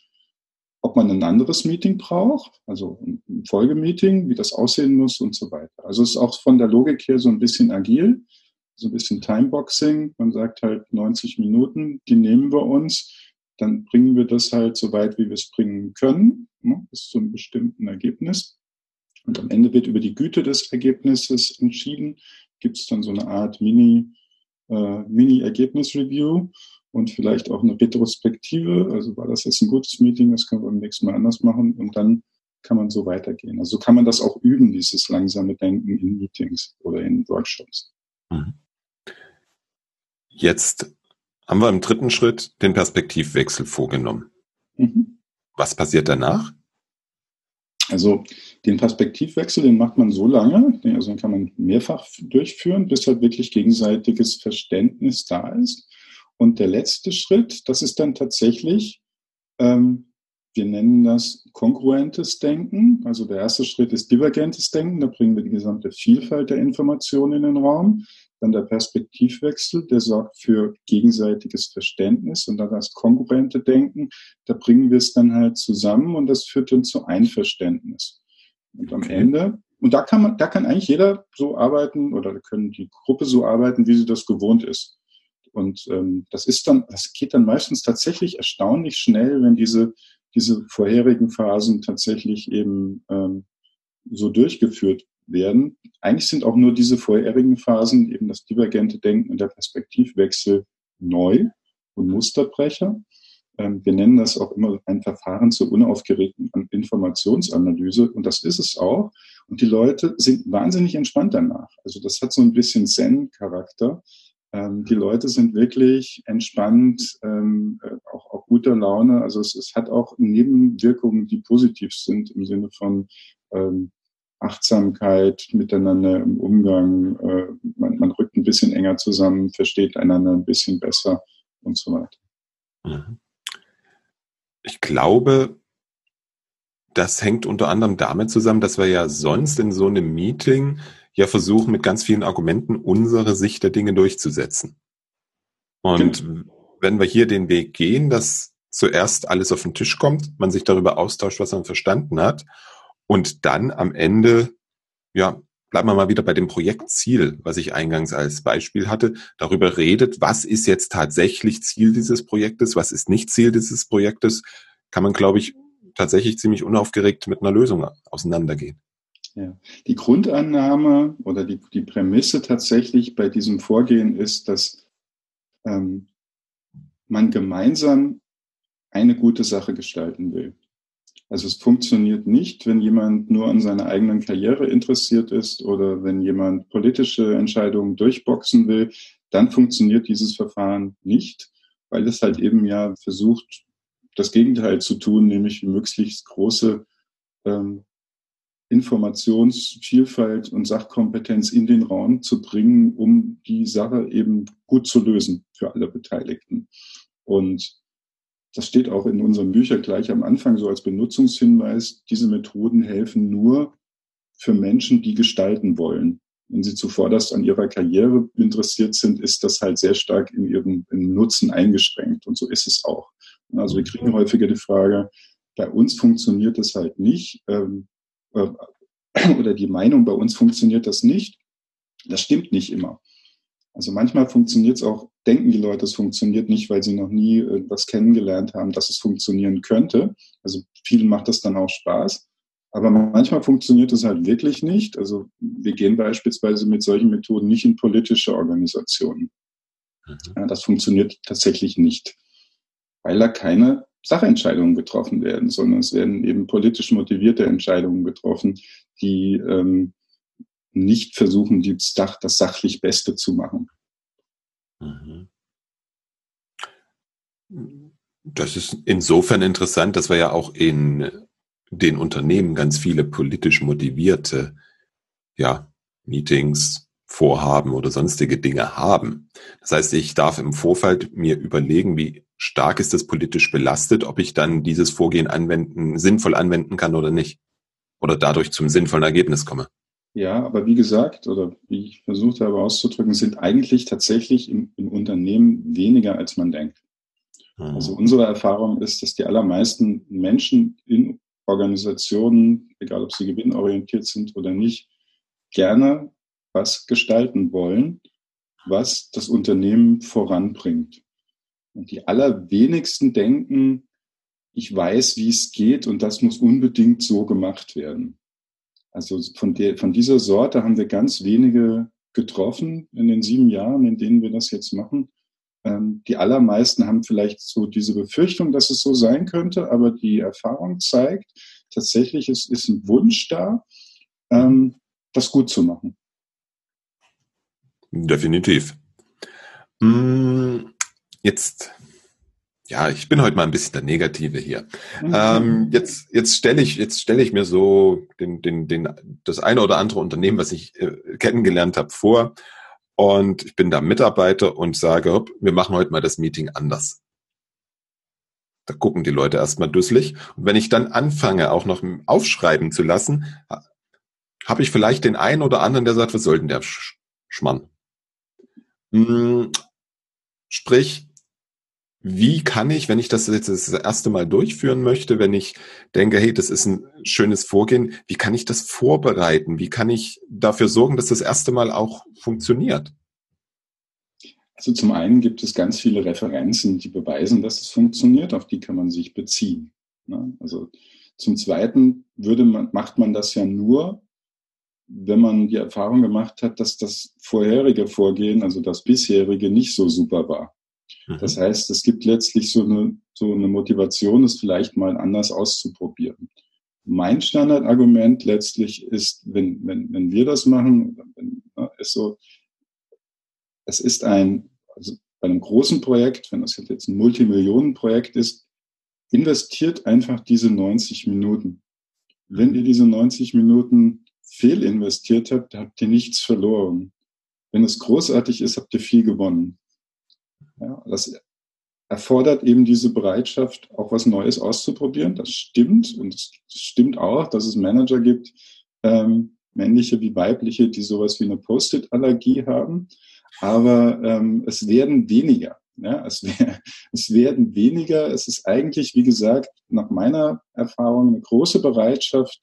ob man ein anderes Meeting braucht, also ein Folgemeeting, wie das aussehen muss und so weiter. Also es ist auch von der Logik her so ein bisschen agil so ein bisschen Timeboxing. Man sagt halt 90 Minuten, die nehmen wir uns. Dann bringen wir das halt so weit, wie wir es bringen können, ne, bis zu einem bestimmten Ergebnis. Und am Ende wird über die Güte des Ergebnisses entschieden. Gibt es dann so eine Art Mini, äh, Mini-Ergebnis-Review und vielleicht auch eine Retrospektive. Also war das jetzt ein gutes Meeting, das können wir beim nächsten Mal anders machen und dann kann man so weitergehen. Also kann man das auch üben, dieses langsame Denken in Meetings oder in Workshops. Mhm. Jetzt haben wir im dritten Schritt den Perspektivwechsel vorgenommen. Mhm. Was passiert danach? Also den Perspektivwechsel, den macht man so lange, also den kann man mehrfach durchführen, bis halt wirklich gegenseitiges Verständnis da ist. Und der letzte Schritt, das ist dann tatsächlich, ähm, wir nennen das kongruentes Denken. Also der erste Schritt ist divergentes Denken, da bringen wir die gesamte Vielfalt der Informationen in den Raum. Dann der Perspektivwechsel, der sorgt für gegenseitiges Verständnis und dann das kongruente Denken, da bringen wir es dann halt zusammen und das führt dann zu Einverständnis. Und am okay. Ende, und da kann man, da kann eigentlich jeder so arbeiten oder können die Gruppe so arbeiten, wie sie das gewohnt ist. Und ähm, das ist dann, das geht dann meistens tatsächlich erstaunlich schnell, wenn diese diese vorherigen Phasen tatsächlich eben ähm, so durchgeführt werden. Eigentlich sind auch nur diese vorherigen Phasen, eben das divergente Denken und der Perspektivwechsel neu und Musterbrecher. Ähm, wir nennen das auch immer ein Verfahren zur unaufgeregten Informationsanalyse und das ist es auch. Und die Leute sind wahnsinnig entspannt danach. Also das hat so ein bisschen Zen-Charakter. Ähm, die Leute sind wirklich entspannt, ähm, äh, auch, auch guter Laune. Also es, es hat auch Nebenwirkungen, die positiv sind im Sinne von Achtsamkeit miteinander im Umgang. Äh, man, man rückt ein bisschen enger zusammen, versteht einander ein bisschen besser und so weiter. Mhm. Ich glaube, das hängt unter anderem damit zusammen, dass wir ja sonst in so einem Meeting ja versuchen, mit ganz vielen Argumenten unsere Sicht der Dinge durchzusetzen. Und genau. wenn wir hier den Weg gehen, dass zuerst alles auf den Tisch kommt, man sich darüber austauscht, was man verstanden hat und dann am Ende, ja, bleiben wir mal wieder bei dem Projektziel, was ich eingangs als Beispiel hatte, darüber redet, was ist jetzt tatsächlich Ziel dieses Projektes, was ist nicht Ziel dieses Projektes, kann man, glaube ich, tatsächlich ziemlich unaufgeregt mit einer Lösung auseinandergehen. Ja. Die Grundannahme oder die, die Prämisse tatsächlich bei diesem Vorgehen ist, dass ähm, man gemeinsam eine gute Sache gestalten will. Also es funktioniert nicht, wenn jemand nur an seiner eigenen Karriere interessiert ist oder wenn jemand politische Entscheidungen durchboxen will, dann funktioniert dieses Verfahren nicht, weil es halt eben ja versucht, das Gegenteil zu tun, nämlich möglichst große ähm, Informationsvielfalt und Sachkompetenz in den Raum zu bringen, um die Sache eben gut zu lösen für alle Beteiligten. Und das steht auch in unserem Bücher gleich am Anfang so als Benutzungshinweis. Diese Methoden helfen nur für Menschen, die gestalten wollen. Wenn sie zuvorderst an ihrer Karriere interessiert sind, ist das halt sehr stark in ihrem im Nutzen eingeschränkt. Und so ist es auch. Also wir kriegen häufiger die Frage, bei uns funktioniert das halt nicht. Ähm, äh, oder die Meinung, bei uns funktioniert das nicht. Das stimmt nicht immer. Also manchmal funktioniert es auch, denken die Leute, es funktioniert nicht, weil sie noch nie etwas kennengelernt haben, dass es funktionieren könnte. Also vielen macht das dann auch Spaß. Aber manchmal funktioniert es halt wirklich nicht. Also wir gehen beispielsweise mit solchen Methoden nicht in politische Organisationen. Mhm. Das funktioniert tatsächlich nicht, weil da keine Sachentscheidungen getroffen werden, sondern es werden eben politisch motivierte Entscheidungen getroffen, die ähm, nicht versuchen, die Sach, das sachlich Beste zu machen. Mhm. Das ist insofern interessant, dass wir ja auch in den Unternehmen ganz viele politisch motivierte ja, Meetings, Vorhaben oder sonstige Dinge haben. Das heißt, ich darf im Vorfeld mir überlegen, wie stark ist das politisch belastet, ob ich dann dieses Vorgehen anwenden, sinnvoll anwenden kann oder nicht. Oder dadurch zum sinnvollen Ergebnis komme. Ja, aber wie gesagt, oder wie ich versucht habe auszudrücken, sind eigentlich tatsächlich im, im Unternehmen weniger, als man denkt. Mhm. Also unsere Erfahrung ist, dass die allermeisten Menschen in Organisationen, egal ob sie gewinnorientiert sind oder nicht, gerne was gestalten wollen, was das Unternehmen voranbringt. Und die allerwenigsten denken, ich weiß, wie es geht und das muss unbedingt so gemacht werden. Also von, der, von dieser Sorte haben wir ganz wenige getroffen in den sieben Jahren, in denen wir das jetzt machen. Ähm, die allermeisten haben vielleicht so diese Befürchtung, dass es so sein könnte, aber die Erfahrung zeigt, tatsächlich es ist ein Wunsch da, ähm, das gut zu machen. Definitiv. Hm, jetzt, ja, ich bin heute mal ein bisschen der Negative hier. Mhm. Ähm, jetzt jetzt stelle ich jetzt stelle ich mir so den den den das eine oder andere Unternehmen, was ich äh, kennengelernt habe, vor und ich bin da Mitarbeiter und sage, hopp, wir machen heute mal das Meeting anders. Da gucken die Leute erstmal dusselig. Und wenn ich dann anfange, auch noch aufschreiben zu lassen, habe ich vielleicht den einen oder anderen, der sagt, was soll denn der Schmann? Hm, sprich, wie kann ich, wenn ich das jetzt das erste Mal durchführen möchte, wenn ich denke, hey, das ist ein schönes Vorgehen, wie kann ich das vorbereiten? Wie kann ich dafür sorgen, dass das erste Mal auch funktioniert? Also zum einen gibt es ganz viele Referenzen, die beweisen, dass es funktioniert, auf die kann man sich beziehen. Ne? Also zum zweiten würde man, macht man das ja nur, wenn man die Erfahrung gemacht hat, dass das vorherige Vorgehen, also das bisherige, nicht so super war. Mhm. Das heißt, es gibt letztlich so eine, so eine Motivation, es vielleicht mal anders auszuprobieren. Mein Standardargument letztlich ist, wenn, wenn, wenn wir das machen, ne, ist so, es ist ein, also bei einem großen Projekt, wenn das jetzt ein Multimillionenprojekt ist, investiert einfach diese 90 Minuten. Wenn ihr diese 90 Minuten fehl investiert habt, habt ihr nichts verloren. Wenn es großartig ist, habt ihr viel gewonnen. Ja, das erfordert eben diese Bereitschaft, auch was Neues auszuprobieren. Das stimmt. Und es stimmt auch, dass es Manager gibt, ähm, männliche wie weibliche, die sowas wie eine Post-it-Allergie haben. Aber ähm, es werden weniger. Ja, es, es werden weniger. Es ist eigentlich, wie gesagt, nach meiner Erfahrung eine große Bereitschaft,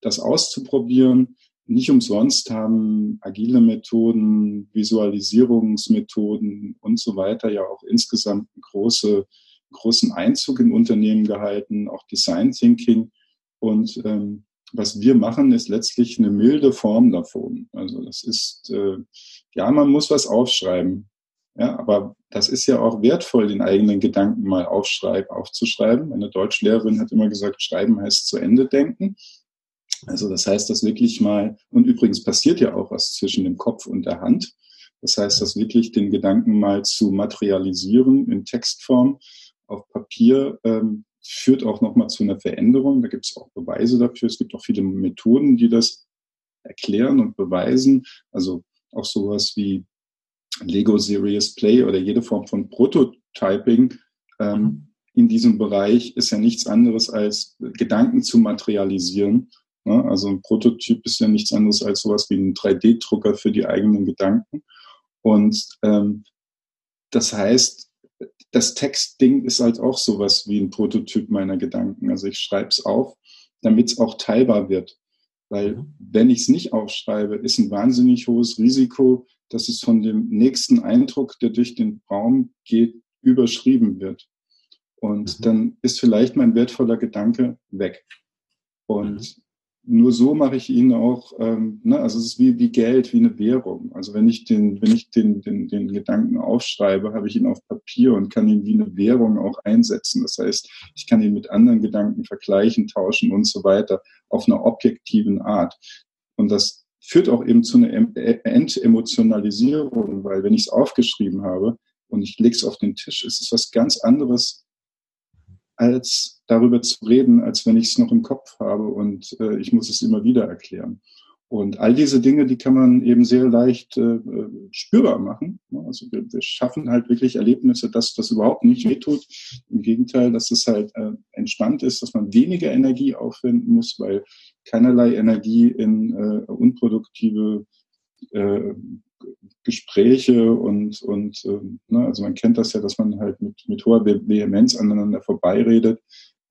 das auszuprobieren. Nicht umsonst haben agile Methoden, Visualisierungsmethoden und so weiter ja auch insgesamt große, großen Einzug in Unternehmen gehalten, auch Design Thinking. Und ähm, was wir machen, ist letztlich eine milde Form davon. Also das ist, äh, ja, man muss was aufschreiben. Ja, aber das ist ja auch wertvoll, den eigenen Gedanken mal aufschreiben, aufzuschreiben. Meine Deutschlehrerin hat immer gesagt, schreiben heißt zu Ende denken. Also das heißt, dass wirklich mal, und übrigens passiert ja auch was zwischen dem Kopf und der Hand. Das heißt, dass wirklich den Gedanken mal zu materialisieren in Textform auf Papier ähm, führt auch nochmal zu einer Veränderung. Da gibt es auch Beweise dafür. Es gibt auch viele Methoden, die das erklären und beweisen. Also auch sowas wie Lego Serious Play oder jede Form von Prototyping ähm, in diesem Bereich ist ja nichts anderes als Gedanken zu materialisieren? Also ein Prototyp ist ja nichts anderes als sowas wie ein 3D-Drucker für die eigenen Gedanken. Und ähm, das heißt, das Textding ist halt auch sowas wie ein Prototyp meiner Gedanken. Also ich schreibe es auf, damit es auch teilbar wird. Weil wenn ich es nicht aufschreibe, ist ein wahnsinnig hohes Risiko, dass es von dem nächsten Eindruck, der durch den Raum geht, überschrieben wird. Und mhm. dann ist vielleicht mein wertvoller Gedanke weg. Und mhm nur so mache ich ihn auch, ähm, ne, also es ist wie, wie Geld, wie eine Währung. Also wenn ich den, wenn ich den, den, den Gedanken aufschreibe, habe ich ihn auf Papier und kann ihn wie eine Währung auch einsetzen. Das heißt, ich kann ihn mit anderen Gedanken vergleichen, tauschen und so weiter auf einer objektiven Art. Und das führt auch eben zu einer Entemotionalisierung, weil wenn ich es aufgeschrieben habe und ich lege es auf den Tisch, ist es was ganz anderes, als darüber zu reden, als wenn ich es noch im Kopf habe und äh, ich muss es immer wieder erklären. Und all diese Dinge, die kann man eben sehr leicht äh, spürbar machen. Also wir, wir schaffen halt wirklich Erlebnisse, dass das überhaupt nicht wehtut. Im Gegenteil, dass es halt äh, entspannt ist, dass man weniger Energie aufwenden muss, weil keinerlei Energie in äh, unproduktive äh, Gespräche und, und äh, ne, also man kennt das ja, dass man halt mit, mit hoher Vehemenz aneinander vorbeiredet.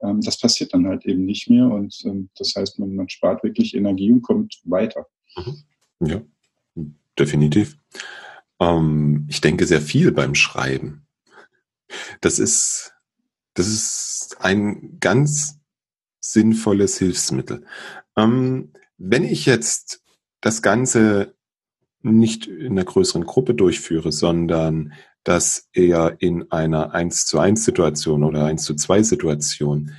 Ähm, das passiert dann halt eben nicht mehr und ähm, das heißt, man, man spart wirklich Energie und kommt weiter. Mhm. Ja, definitiv. Ähm, ich denke sehr viel beim Schreiben. Das ist, das ist ein ganz sinnvolles Hilfsmittel. Ähm, wenn ich jetzt das Ganze nicht in einer größeren Gruppe durchführe, sondern das eher in einer 1 zu 1 Situation oder 1 zu 2 Situation,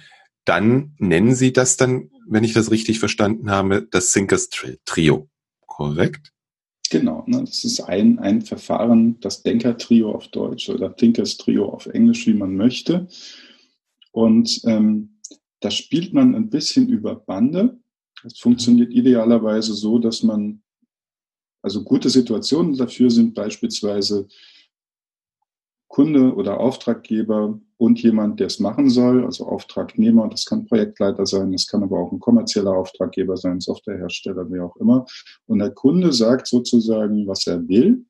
dann nennen Sie das dann, wenn ich das richtig verstanden habe, das Thinkers Trio, korrekt? Genau, ne, das ist ein, ein Verfahren, das Denker-Trio auf Deutsch oder Thinkers Trio auf Englisch, wie man möchte. Und ähm, da spielt man ein bisschen über Bande. Es funktioniert idealerweise so, dass man also gute Situationen dafür sind beispielsweise Kunde oder Auftraggeber und jemand, der es machen soll, also Auftragnehmer, das kann Projektleiter sein, das kann aber auch ein kommerzieller Auftraggeber sein, Softwarehersteller, wie auch immer. Und der Kunde sagt sozusagen, was er will.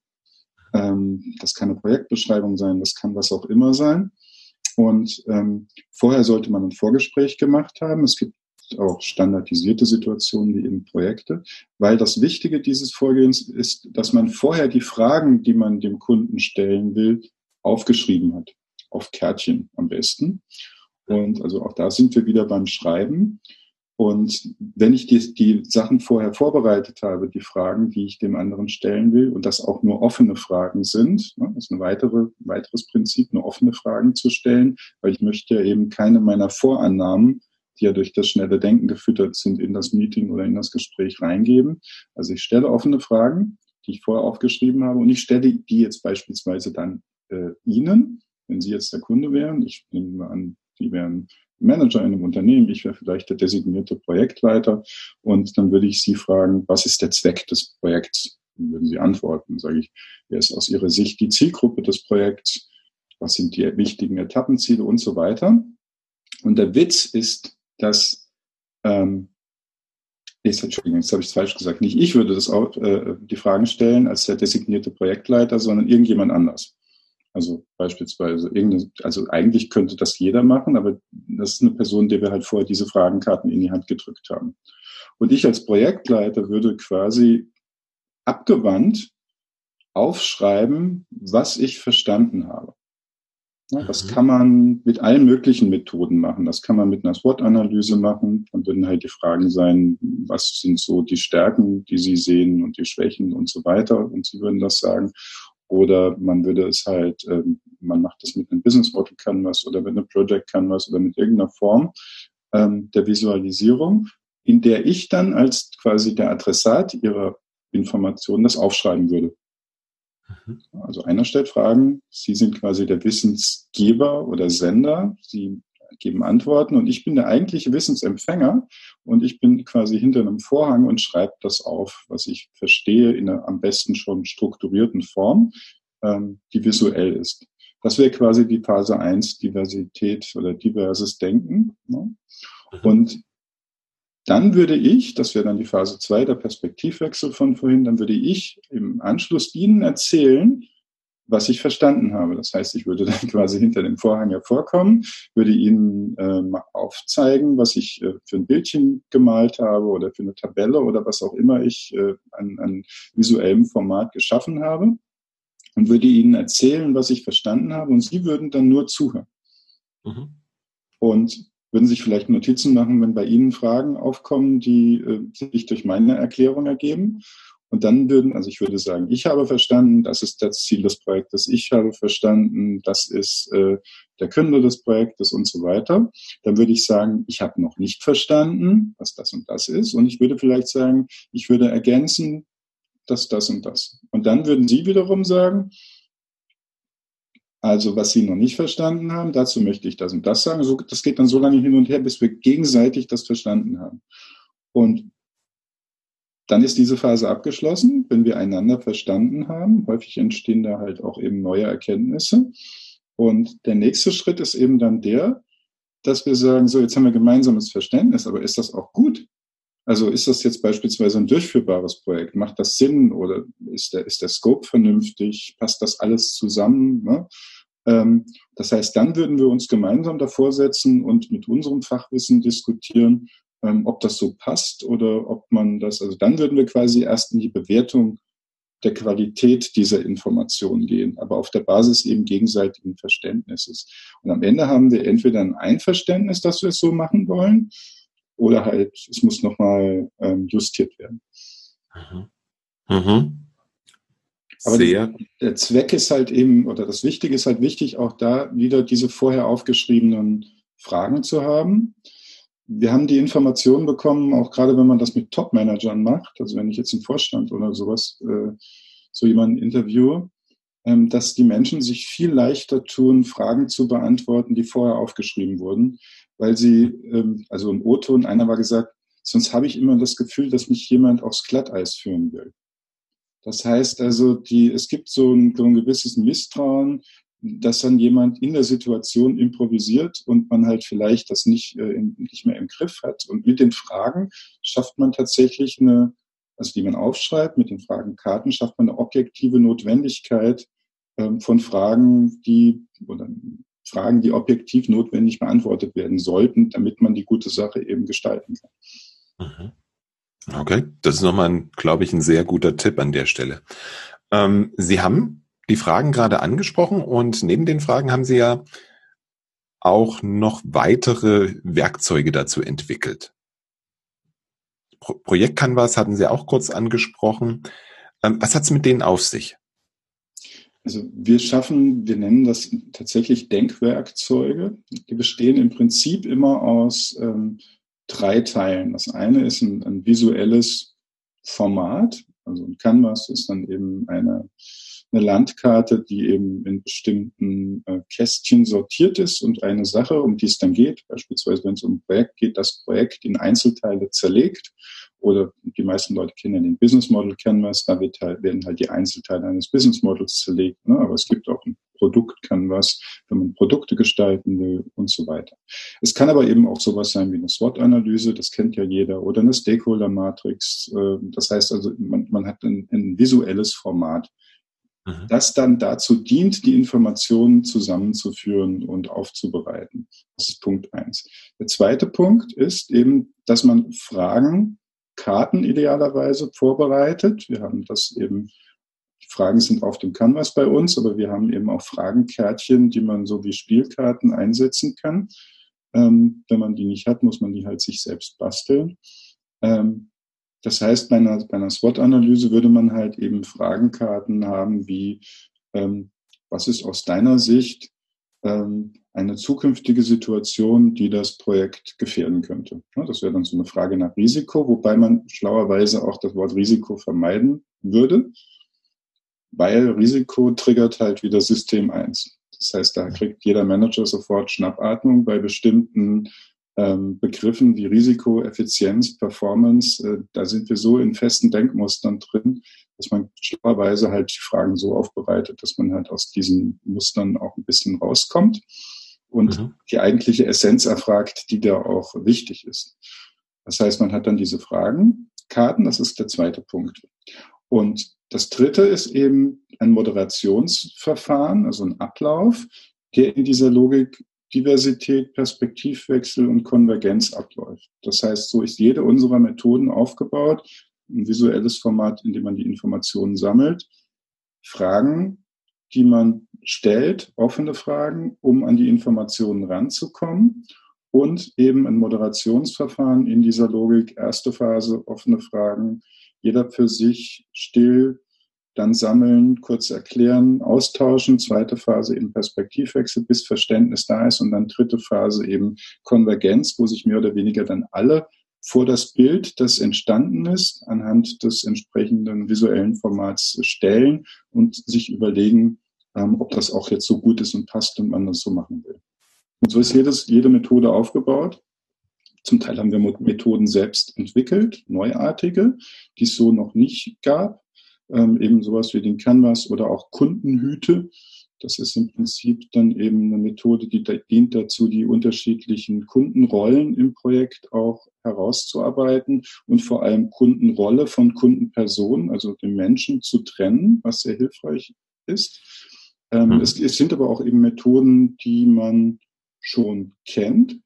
Ähm, das kann eine Projektbeschreibung sein, das kann was auch immer sein. Und ähm, vorher sollte man ein Vorgespräch gemacht haben. Es gibt auch standardisierte Situationen wie eben Projekte, weil das Wichtige dieses Vorgehens ist, dass man vorher die Fragen, die man dem Kunden stellen will, aufgeschrieben hat, auf Kärtchen am besten. Und also auch da sind wir wieder beim Schreiben. Und wenn ich die, die Sachen vorher vorbereitet habe, die Fragen, die ich dem anderen stellen will, und das auch nur offene Fragen sind, ne, das ist ein weitere, weiteres Prinzip, nur offene Fragen zu stellen, weil ich möchte ja eben keine meiner Vorannahmen die ja durch das schnelle Denken gefüttert sind, in das Meeting oder in das Gespräch reingeben. Also ich stelle offene Fragen, die ich vorher aufgeschrieben habe, und ich stelle die jetzt beispielsweise dann äh, Ihnen, wenn Sie jetzt der Kunde wären. Ich nehme an, Sie wären Manager in einem Unternehmen, ich wäre vielleicht der designierte Projektleiter und dann würde ich Sie fragen, was ist der Zweck des Projekts? Dann würden Sie antworten, sage ich, wer ist aus Ihrer Sicht die Zielgruppe des Projekts? Was sind die wichtigen Etappenziele und so weiter? Und der Witz ist, dass ähm, jetzt, Entschuldigung, jetzt habe ich es falsch gesagt. Nicht ich würde das auch, äh, die Fragen stellen als der designierte Projektleiter, sondern irgendjemand anders. Also beispielsweise irgendeine, also eigentlich könnte das jeder machen, aber das ist eine Person, der wir halt vorher diese Fragenkarten in die Hand gedrückt haben. Und ich als Projektleiter würde quasi abgewandt aufschreiben, was ich verstanden habe. Ja, das mhm. kann man mit allen möglichen Methoden machen. Das kann man mit einer SWOT-Analyse machen. Dann würden halt die Fragen sein, was sind so die Stärken, die Sie sehen und die Schwächen und so weiter. Und Sie würden das sagen. Oder man würde es halt, ähm, man macht das mit einem Business Model Canvas oder mit einem Project Canvas oder mit irgendeiner Form ähm, der Visualisierung, in der ich dann als quasi der Adressat Ihrer Informationen das aufschreiben würde. Mhm. Also einer stellt Fragen, Sie sind quasi der Wissensgeber oder Sender, Sie geben Antworten und ich bin der eigentliche Wissensempfänger und ich bin quasi hinter einem Vorhang und schreibe das auf, was ich verstehe in einer am besten schon strukturierten Form, ähm, die visuell ist. Das wäre quasi die Phase 1, Diversität oder diverses Denken. Ne? Mhm. Und dann würde ich, das wäre dann die Phase 2, der Perspektivwechsel von vorhin, dann würde ich im Anschluss Ihnen erzählen, was ich verstanden habe. Das heißt, ich würde dann quasi hinter dem Vorhang hervorkommen, würde Ihnen äh, aufzeigen, was ich äh, für ein Bildchen gemalt habe oder für eine Tabelle oder was auch immer ich äh, an, an visuellem Format geschaffen habe und würde Ihnen erzählen, was ich verstanden habe und Sie würden dann nur zuhören. Mhm. Und würden sich vielleicht Notizen machen, wenn bei Ihnen Fragen aufkommen, die äh, sich durch meine Erklärung ergeben. Und dann würden, also ich würde sagen, ich habe verstanden, das ist das Ziel des Projektes, ich habe verstanden, das ist äh, der Künder des Projektes und so weiter. Dann würde ich sagen, ich habe noch nicht verstanden, was das und das ist. Und ich würde vielleicht sagen, ich würde ergänzen, dass das und das. Und dann würden Sie wiederum sagen, Also was Sie noch nicht verstanden haben, dazu möchte ich das und das sagen. So, das geht dann so lange hin und her, bis wir gegenseitig das verstanden haben. Und dann ist diese Phase abgeschlossen, wenn wir einander verstanden haben. Häufig entstehen da halt auch eben neue Erkenntnisse. Und der nächste Schritt ist eben dann der, dass wir sagen, so, jetzt haben wir gemeinsames Verständnis, aber ist das auch gut? Also ist das jetzt beispielsweise ein durchführbares Projekt? Macht das Sinn oder ist der, ist der Scope vernünftig? Passt das alles zusammen? Ne? Ähm, das heißt, dann würden wir uns gemeinsam davor setzen und mit unserem Fachwissen diskutieren, ähm, ob das so passt oder ob man das, also dann würden wir quasi erst in die Bewertung der Qualität dieser Informationen gehen, aber auf der Basis eben gegenseitigen Verständnisses. Und am Ende haben wir entweder ein Einverständnis, dass wir es so machen wollen, oder halt, es muss nochmal ähm, justiert werden. Mhm. Mhm. Aber Sehr. der Zweck ist halt eben, oder das Wichtige ist halt wichtig, auch da wieder diese vorher aufgeschriebenen Fragen zu haben. Wir haben die Informationen bekommen, auch gerade wenn man das mit Top-Managern macht, also wenn ich jetzt im Vorstand oder sowas äh, so jemanden interviewe, ähm, dass die Menschen sich viel leichter tun, Fragen zu beantworten, die vorher aufgeschrieben wurden, weil sie, ähm, also im O-Ton, einer war gesagt, sonst habe ich immer das Gefühl, dass mich jemand aufs Glatteis führen will. Das heißt also, die, es gibt so ein, so ein gewisses Misstrauen, dass dann jemand in der Situation improvisiert und man halt vielleicht das nicht, äh, nicht mehr im Griff hat. Und mit den Fragen schafft man tatsächlich eine, also die man aufschreibt, mit den Fragenkarten schafft man eine objektive Notwendigkeit ähm, von Fragen, die, oder Fragen, die objektiv notwendig beantwortet werden sollten, damit man die gute Sache eben gestalten kann. Mhm. Okay, das ist nochmal, glaube ich, ein sehr guter Tipp an der Stelle. Ähm, Sie haben die Fragen gerade angesprochen und neben den Fragen haben Sie ja auch noch weitere Werkzeuge dazu entwickelt. Pro Projekt Canvas hatten Sie auch kurz angesprochen. Ähm, was hat es mit denen auf sich? Also wir schaffen, wir nennen das tatsächlich Denkwerkzeuge. Die bestehen im Prinzip immer aus ähm, drei Teilen. Das eine ist ein, ein visuelles Format. Also ein Canvas ist dann eben eine, eine Landkarte, die eben in bestimmten äh, Kästchen sortiert ist und eine Sache, um die es dann geht, beispielsweise wenn es um ein Projekt geht, das Projekt in Einzelteile zerlegt oder die meisten Leute kennen ja den Business Model Canvas, da wird halt, werden halt die Einzelteile eines Business Models zerlegt. Ne? Aber es gibt auch ein Produkt Canvas, wenn man Produkte gestalten will und so weiter. Es kann aber eben auch sowas sein wie eine SWOT-Analyse, das kennt ja jeder, oder eine Stakeholder-Matrix. Äh, das heißt also, man, man hat ein, ein visuelles Format, mhm. das dann dazu dient, die Informationen zusammenzuführen und aufzubereiten. Das ist Punkt eins. Der zweite Punkt ist eben, dass man Fragen Karten idealerweise vorbereitet. Wir haben das eben, die Fragen sind auf dem Canvas bei uns, aber wir haben eben auch Fragenkärtchen, die man so wie Spielkarten einsetzen kann. Ähm, wenn man die nicht hat, muss man die halt sich selbst basteln. Ähm, das heißt, bei einer, bei einer SWOT-Analyse würde man halt eben Fragenkarten haben wie, ähm, was ist aus deiner Sicht eine zukünftige Situation, die das Projekt gefährden könnte. Das wäre dann so eine Frage nach Risiko, wobei man schlauerweise auch das Wort Risiko vermeiden würde, weil Risiko triggert halt wieder System 1. Das heißt, da kriegt jeder Manager sofort Schnappatmung bei bestimmten ähm, Begriffen wie Risiko, Effizienz, Performance. Äh, da sind wir so in festen Denkmustern drin, dass man schlauerweise halt die Fragen so aufbereitet, dass man halt aus diesen Mustern auch ein bisschen rauskommt und mhm. die eigentliche Essenz erfragt, die da auch wichtig ist. Das heißt, man hat dann diese Fragen, Karten, das ist der zweite Punkt. Und das dritte ist eben ein Moderationsverfahren, also ein Ablauf, der in dieser Logik Diversität, Perspektivwechsel und Konvergenz abläuft. Das heißt, so ist jede unserer Methoden aufgebaut, ein visuelles Format, in dem man die Informationen sammelt, Fragen, die man stellt, offene Fragen, um an die Informationen ranzukommen und eben ein Moderationsverfahren in dieser Logik. Erste Phase, offene Fragen, jeder für sich still, dann sammeln, kurz erklären, austauschen. Zweite Phase eben Perspektivwechsel, bis Verständnis da ist. Und dann dritte Phase eben Konvergenz, wo sich mehr oder weniger dann alle vor das Bild, das entstanden ist, anhand des entsprechenden visuellen Formats stellen und sich überlegen, ähm, ob das auch jetzt so gut ist und passt und man das so machen will. Und so ist jedes, jede Methode aufgebaut. Zum Teil haben wir Methoden selbst entwickelt, neuartige, die es so noch nicht gab. Ähm, eben sowas wie den Canvas oder auch Kundenhüte. Das ist im Prinzip dann eben eine Methode, die dient dazu, die unterschiedlichen Kundenrollen im Projekt auch herauszuarbeiten und vor allem Kundenrolle von Kundenperson, also dem Menschen zu trennen, was sehr hilfreich ist. Ähm, mhm. es, es sind aber auch eben Methoden, die man schon kennt.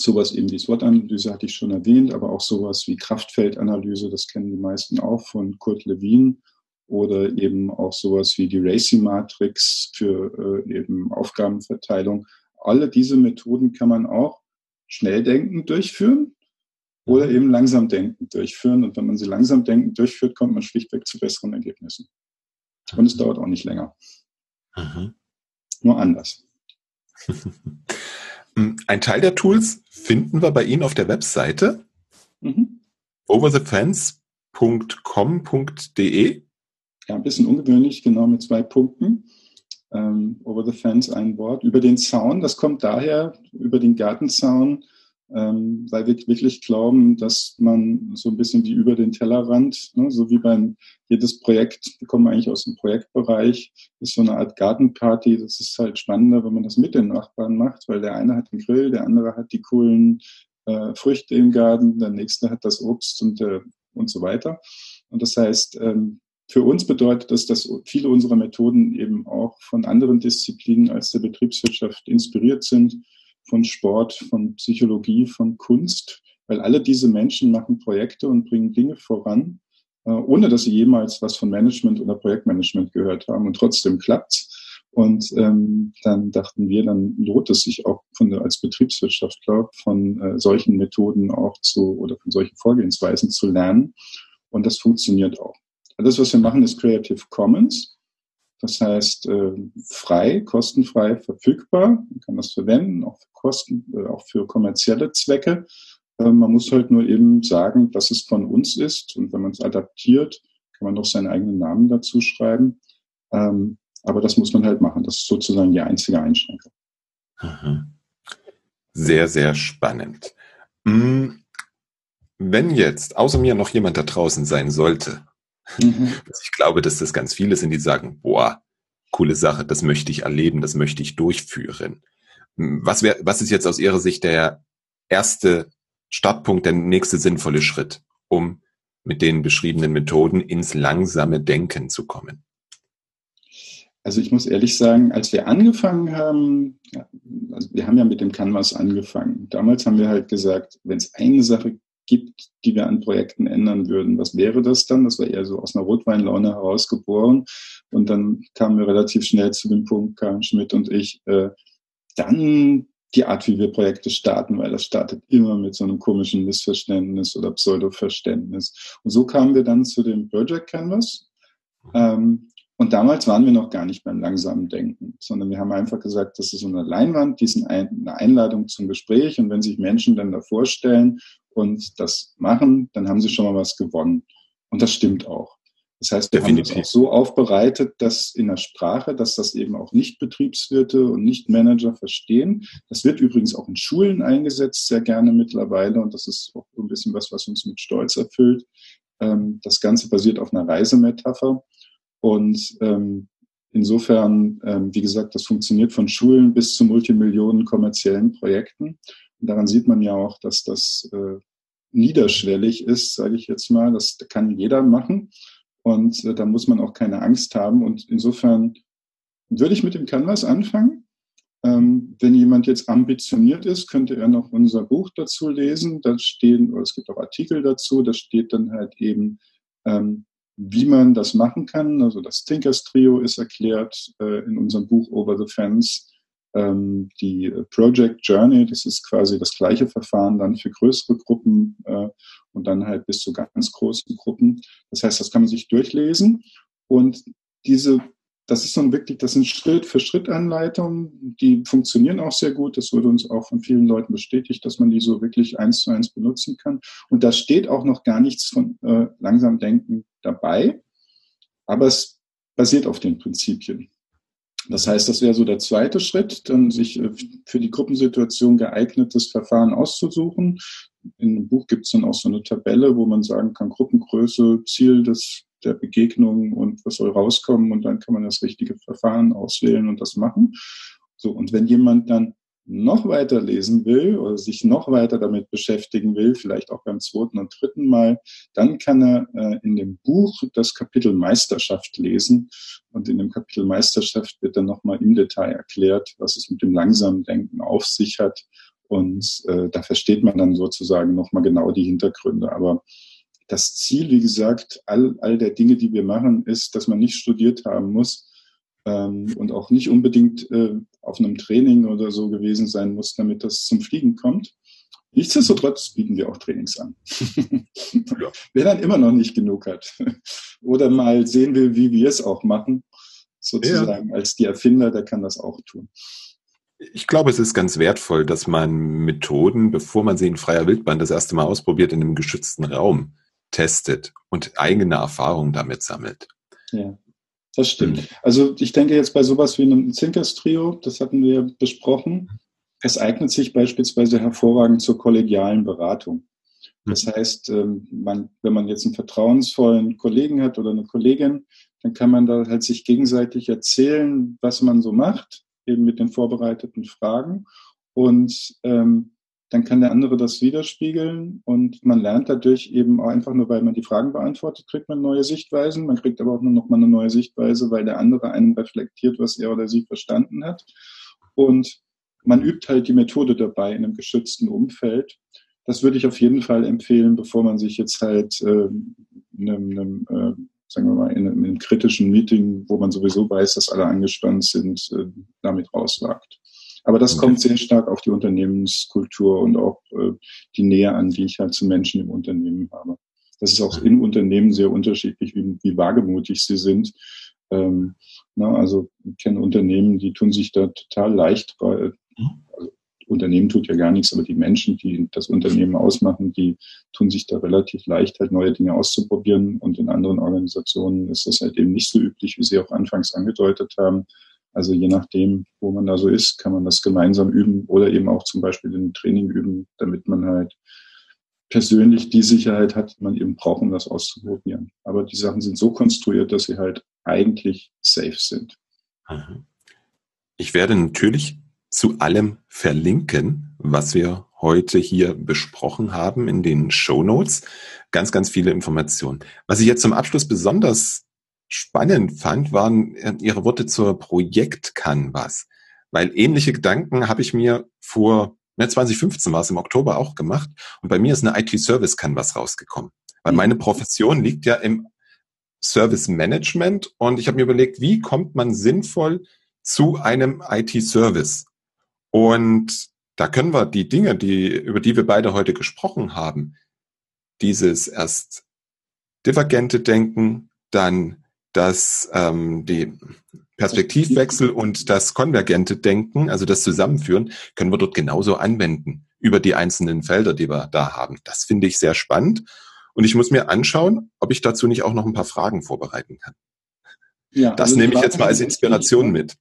Sowas eben wie SWOT-Analyse hatte ich schon erwähnt, aber auch sowas wie Kraftfeldanalyse, das kennen die meisten auch von Kurt Lewin oder eben auch sowas wie die Racing-Matrix für äh, eben Aufgabenverteilung. Alle diese Methoden kann man auch schnell denkend durchführen oder mhm. eben langsam denkend durchführen. Und wenn man sie langsam denkend durchführt, kommt man schlichtweg zu besseren Ergebnissen. Und es dauert auch nicht länger. Mhm. Nur anders. Ein Teil der Tools finden wir bei Ihnen auf der Webseite mhm. overthefence.com.de. Ja, ein bisschen ungewöhnlich, genau mit zwei Punkten. Ähm, over the Fence ein Wort. Über den Zaun, das kommt daher, über den Gartenzaun, ähm, weil wir wirklich glauben, dass man so ein bisschen wie über den Tellerrand, ne, so wie beim jedes Projekt, wir kommen eigentlich aus dem Projektbereich, ist so eine Art Gartenparty. Das ist halt spannender, wenn man das mit den Nachbarn macht, weil der eine hat den Grill, der andere hat die coolen äh, Früchte im Garten, der nächste hat das Obst und, äh, und so weiter. Und das heißt, ähm, für uns bedeutet das, dass viele unserer Methoden eben auch von anderen Disziplinen als der Betriebswirtschaft inspiriert sind von Sport, von Psychologie, von Kunst, weil alle diese Menschen machen Projekte und bringen Dinge voran, äh, ohne dass sie jemals was von Management oder Projektmanagement gehört haben und trotzdem klappt's. Und ähm, dann dachten wir, dann lohnt es sich auch von der, als Betriebswirtschaftler von äh, solchen Methoden auch zu oder von solchen Vorgehensweisen zu lernen. Und das funktioniert auch. Alles, was wir machen, ist Creative Commons. Das heißt, äh, frei, kostenfrei verfügbar. Man kann das verwenden, auch für Kosten, äh, auch für kommerzielle Zwecke. Äh, man muss halt nur eben sagen, dass es von uns ist. Und wenn man es adaptiert, kann man noch seinen eigenen Namen dazu schreiben. Ähm, aber das muss man halt machen. Das ist sozusagen die einzige Einschränkung. Sehr, sehr spannend. Hm, wenn jetzt außer mir noch jemand da draußen sein sollte, Mhm. Ich glaube, dass das ganz viele sind, die sagen, boah, coole Sache, das möchte ich erleben, das möchte ich durchführen. Was, wär, was ist jetzt aus Ihrer Sicht der erste Startpunkt, der nächste sinnvolle Schritt, um mit den beschriebenen Methoden ins langsame Denken zu kommen? Also ich muss ehrlich sagen, als wir angefangen haben, also wir haben ja mit dem Canvas angefangen. Damals haben wir halt gesagt, wenn es eine Sache gibt, die wir an Projekten ändern würden. Was wäre das dann? Das war eher so aus einer Rotweinlaune herausgeboren. Und dann kamen wir relativ schnell zu dem Punkt, Karin Schmidt und ich, äh, dann die Art, wie wir Projekte starten, weil das startet immer mit so einem komischen Missverständnis oder Pseudo-Verständnis. Und so kamen wir dann zu dem Project Canvas. Ähm, und damals waren wir noch gar nicht beim langsamen Denken, sondern wir haben einfach gesagt, das ist so eine Leinwand, die ist eine Einladung zum Gespräch. Und wenn sich Menschen dann davor stellen und das machen, dann haben sie schon mal was gewonnen. Und das stimmt auch. Das heißt, wir Definitiv. haben das auch so aufbereitet, dass in der Sprache, dass das eben auch nicht Betriebswirte und nicht Manager verstehen. Das wird übrigens auch in Schulen eingesetzt, sehr gerne mittlerweile. Und das ist auch ein bisschen was, was uns mit Stolz erfüllt. Ähm, das Ganze basiert auf einer Reisemetapher. Und ähm, insofern, ähm, wie gesagt, das funktioniert von Schulen bis zu Multimillionen kommerziellen Projekten. Daran sieht man ja auch, dass das äh, niederschwellig ist, sage ich jetzt mal. Das kann jeder machen und äh, da muss man auch keine Angst haben. Und insofern würde ich mit dem Canvas anfangen. Ähm, wenn jemand jetzt ambitioniert ist, könnte er noch unser Buch dazu lesen. Da stehen, oder es gibt auch Artikel dazu, da steht dann halt eben, ähm, wie man das machen kann. Also das Thinkers Trio ist erklärt äh, in unserem Buch Over the Fence ähm, die Project Journey, das ist quasi das gleiche Verfahren dann für größere Gruppen äh, und dann halt bis zu ganz großen Gruppen. Das heißt, das kann man sich durchlesen und diese das ist ein wirklich, das sind Schritt für Schritt Anleitungen, die funktionieren auch sehr gut. Das wurde uns auch von vielen Leuten bestätigt, dass man die so wirklich eins zu eins benutzen kann. Und da steht auch noch gar nichts von äh, langsam denken dabei, aber es basiert auf den Prinzipien. Das heißt, das wäre so der zweite Schritt, dann sich äh, für die Gruppensituation geeignetes Verfahren auszusuchen. In dem Buch gibt es dann auch so eine Tabelle, wo man sagen kann, Gruppengröße, Ziel des, der Begegnung und was soll rauskommen und dann kann man das richtige Verfahren auswählen und das machen. So, und wenn jemand dann noch weiter lesen will oder sich noch weiter damit beschäftigen will, vielleicht auch beim zweiten und dritten Mal, dann kann er äh, in dem Buch das Kapitel Meisterschaft lesen. Und in dem Kapitel Meisterschaft wird dann nochmal im Detail erklärt, was es mit dem langsamen Denken auf sich hat. Und äh, da versteht man dann sozusagen nochmal genau die Hintergründe. Aber das Ziel, wie gesagt, all, all der Dinge, die wir machen, ist, dass man nicht studiert haben muss, ähm, und auch nicht unbedingt äh, auf einem Training oder so gewesen sein muss, damit das zum Fliegen kommt. Nichtsdestotrotz bieten wir auch Trainings an. ja. Wer dann immer noch nicht genug hat oder mal sehen will, wie wir es auch machen, sozusagen ja. als die Erfinder, der kann das auch tun. Ich glaube, es ist ganz wertvoll, dass man Methoden, bevor man sie in freier Wildbahn das erste Mal ausprobiert, in einem geschützten Raum testet und eigene Erfahrungen damit sammelt. Ja. Das stimmt. Mhm. Also ich denke jetzt bei sowas wie einem Zinkers-Trio, das hatten wir besprochen, es eignet sich beispielsweise hervorragend zur kollegialen Beratung. Das mhm. heißt, ähm, man, wenn man jetzt einen vertrauensvollen Kollegen hat oder eine Kollegin, dann kann man da halt sich gegenseitig erzählen, was man so macht, eben mit den vorbereiteten Fragen. Und ähm, dann kann der andere das widerspiegeln und man lernt dadurch eben auch einfach nur, weil man die Fragen beantwortet, kriegt man neue Sichtweisen. Man kriegt aber auch nur noch mal eine neue Sichtweise, weil der andere einem reflektiert, was er oder sie verstanden hat. Und man übt halt die Methode dabei in einem geschützten Umfeld. Das würde ich auf jeden Fall empfehlen, bevor man sich jetzt halt äh, in einem, einem äh, sagen wir mal, in einem, in einem, kritischen Meeting, wo man sowieso weiß, dass alle angespannt sind, äh, damit rauswagt. Aber das okay. kommt sehr stark auf die Unternehmenskultur und auch äh, die Nähe an, die ich halt zu Menschen im Unternehmen habe. Das ist auch in Unternehmen sehr unterschiedlich, wie, wie wagemutig sie sind. Ähm, na, also ich kenne Unternehmen, die tun sich da total leicht, weil also, Unternehmen tut ja gar nichts, aber die Menschen, die das Unternehmen ausmachen, die tun sich da relativ leicht, halt neue Dinge auszuprobieren. Und in anderen Organisationen ist das halt eben nicht so üblich, wie Sie auch anfangs angedeutet haben. Also je nachdem, wo man da so ist, kann man das gemeinsam üben oder eben auch zum Beispiel im Training üben, damit man halt persönlich die Sicherheit hat, man eben braucht, um das auszuprobieren. Aber die Sachen sind so konstruiert, dass sie halt eigentlich safe sind. Ich werde natürlich zu allem verlinken, was wir heute hier besprochen haben in den Show Notes. Ganz, ganz viele Informationen. Was ich jetzt zum Abschluss besonders spannend fand, waren äh, Ihre Worte zur Projekt-Canvas. Weil ähnliche Gedanken habe ich mir vor, ne, 2015 war es im Oktober auch gemacht und bei mir ist eine IT-Service-Canvas rausgekommen. Weil meine Profession liegt ja im Service Management und ich habe mir überlegt, wie kommt man sinnvoll zu einem IT-Service? Und da können wir die Dinge, die, über die wir beide heute gesprochen haben, dieses erst divergente Denken, dann dass ähm, die Perspektivwechsel und das konvergente Denken, also das Zusammenführen, können wir dort genauso anwenden über die einzelnen Felder, die wir da haben. Das finde ich sehr spannend. Und ich muss mir anschauen, ob ich dazu nicht auch noch ein paar Fragen vorbereiten kann. Ja, das also nehme ich jetzt mal als Inspiration mit.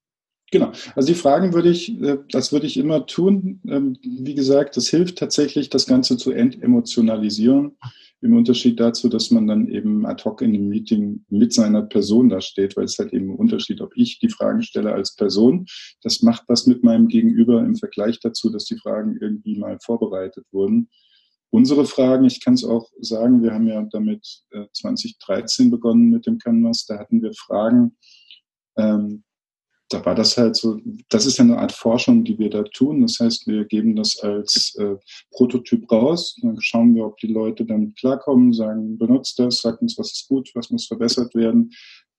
Genau. Also die Fragen würde ich, äh, das würde ich immer tun. Ähm, wie gesagt, das hilft tatsächlich, das Ganze zu entemotionalisieren. Im Unterschied dazu, dass man dann eben ad hoc in dem Meeting mit seiner Person da steht, weil es halt eben ein Unterschied, ob ich die Fragen stelle als Person. Das macht was mit meinem Gegenüber im Vergleich dazu, dass die Fragen irgendwie mal vorbereitet wurden. Unsere Fragen, ich kann es auch sagen, wir haben ja damit 2013 äh, begonnen mit dem Canvas, da hatten wir Fragen, ähm, da war das halt so, das ist eine Art Forschung, die wir da tun. Das heißt, wir geben das als äh, Prototyp raus, dann schauen wir, ob die Leute damit klarkommen, sagen, benutzt das, sagt uns, was ist gut, was muss verbessert werden.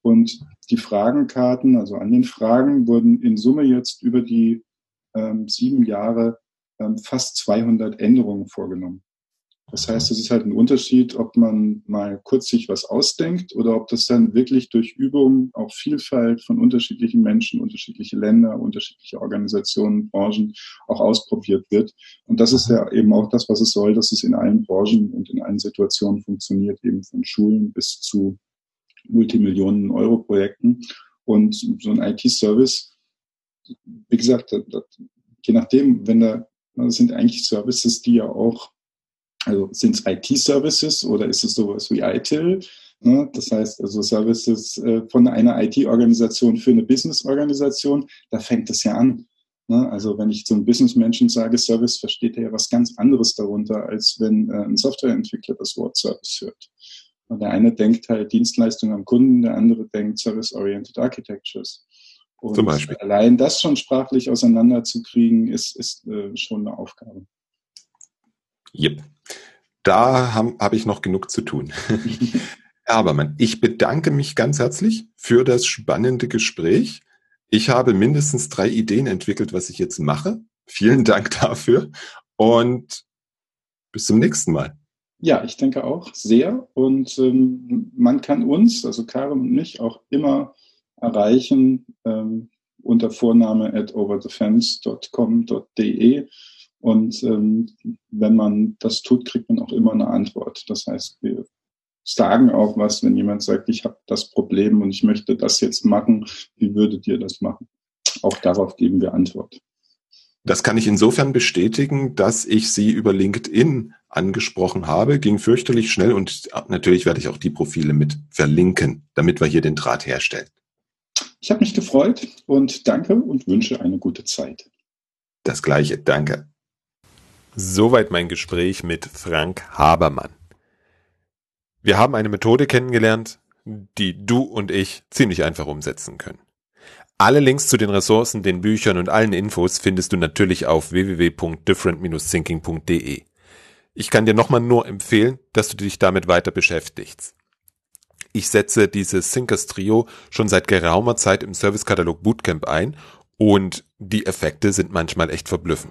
Und die Fragenkarten, also an den Fragen, wurden in Summe jetzt über die ähm, sieben Jahre ähm, fast 200 Änderungen vorgenommen. Das heißt, es ist halt ein Unterschied, ob man mal kurz sich was ausdenkt oder ob das dann wirklich durch Übung auch Vielfalt von unterschiedlichen Menschen, unterschiedliche Länder, unterschiedliche Organisationen, Branchen auch ausprobiert wird. Und das ist ja eben auch das, was es soll, dass es in allen Branchen und in allen Situationen funktioniert, eben von Schulen bis zu Multimillionen Euro Projekten. Und so ein IT-Service wie gesagt, je nachdem, wenn da, das sind eigentlich Services, die ja auch, also sind es IT-Services oder ist es sowas wie ITIL? Das heißt also Services äh, von einer IT-Organisation für eine Business-Organisation, da fängt es ja an. Ne? Also wenn ich zum Business-Menschen sage Service, versteht er ja was ganz anderes darunter, als wenn äh, ein Softwareentwickler das Wort Service hört. Und der eine denkt halt Dienstleistung am Kunden, der andere denkt Service-Oriented Architectures. Und Zum Beispiel. allein das schon sprachlich auseinanderzukriegen, ist, ist äh, schon eine Aufgabe. Yep. Da habe hab ich noch genug zu tun. Herr Habermann, ich bedanke mich ganz herzlich für das spannende Gespräch. Ich habe mindestens drei Ideen entwickelt, was ich jetzt mache. Vielen Dank dafür und bis zum nächsten Mal. Ja, ich denke auch sehr. Und ähm, man kann uns, also Karin und mich, auch immer erreichen ähm, unter Vorname at overthefence.com.de. Und ähm, wenn man das tut, kriegt man auch immer eine Antwort. Das heißt, wir sagen auch was, wenn jemand sagt, ich habe das Problem und ich möchte das jetzt machen, wie würdet ihr das machen? Auch darauf geben wir Antwort. Das kann ich insofern bestätigen, dass ich sie über LinkedIn angesprochen habe, ging fürchterlich schnell und natürlich werde ich auch die Profile mit verlinken, damit wir hier den Draht herstellen. Ich habe mich gefreut und danke und wünsche eine gute Zeit. Das gleiche, danke. Soweit mein Gespräch mit Frank Habermann. Wir haben eine Methode kennengelernt, die du und ich ziemlich einfach umsetzen können. Alle Links zu den Ressourcen, den Büchern und allen Infos findest du natürlich auf www.different-thinking.de. Ich kann dir nochmal nur empfehlen, dass du dich damit weiter beschäftigst. Ich setze dieses Thinkers Trio schon seit geraumer Zeit im Servicekatalog Bootcamp ein und die Effekte sind manchmal echt verblüffend.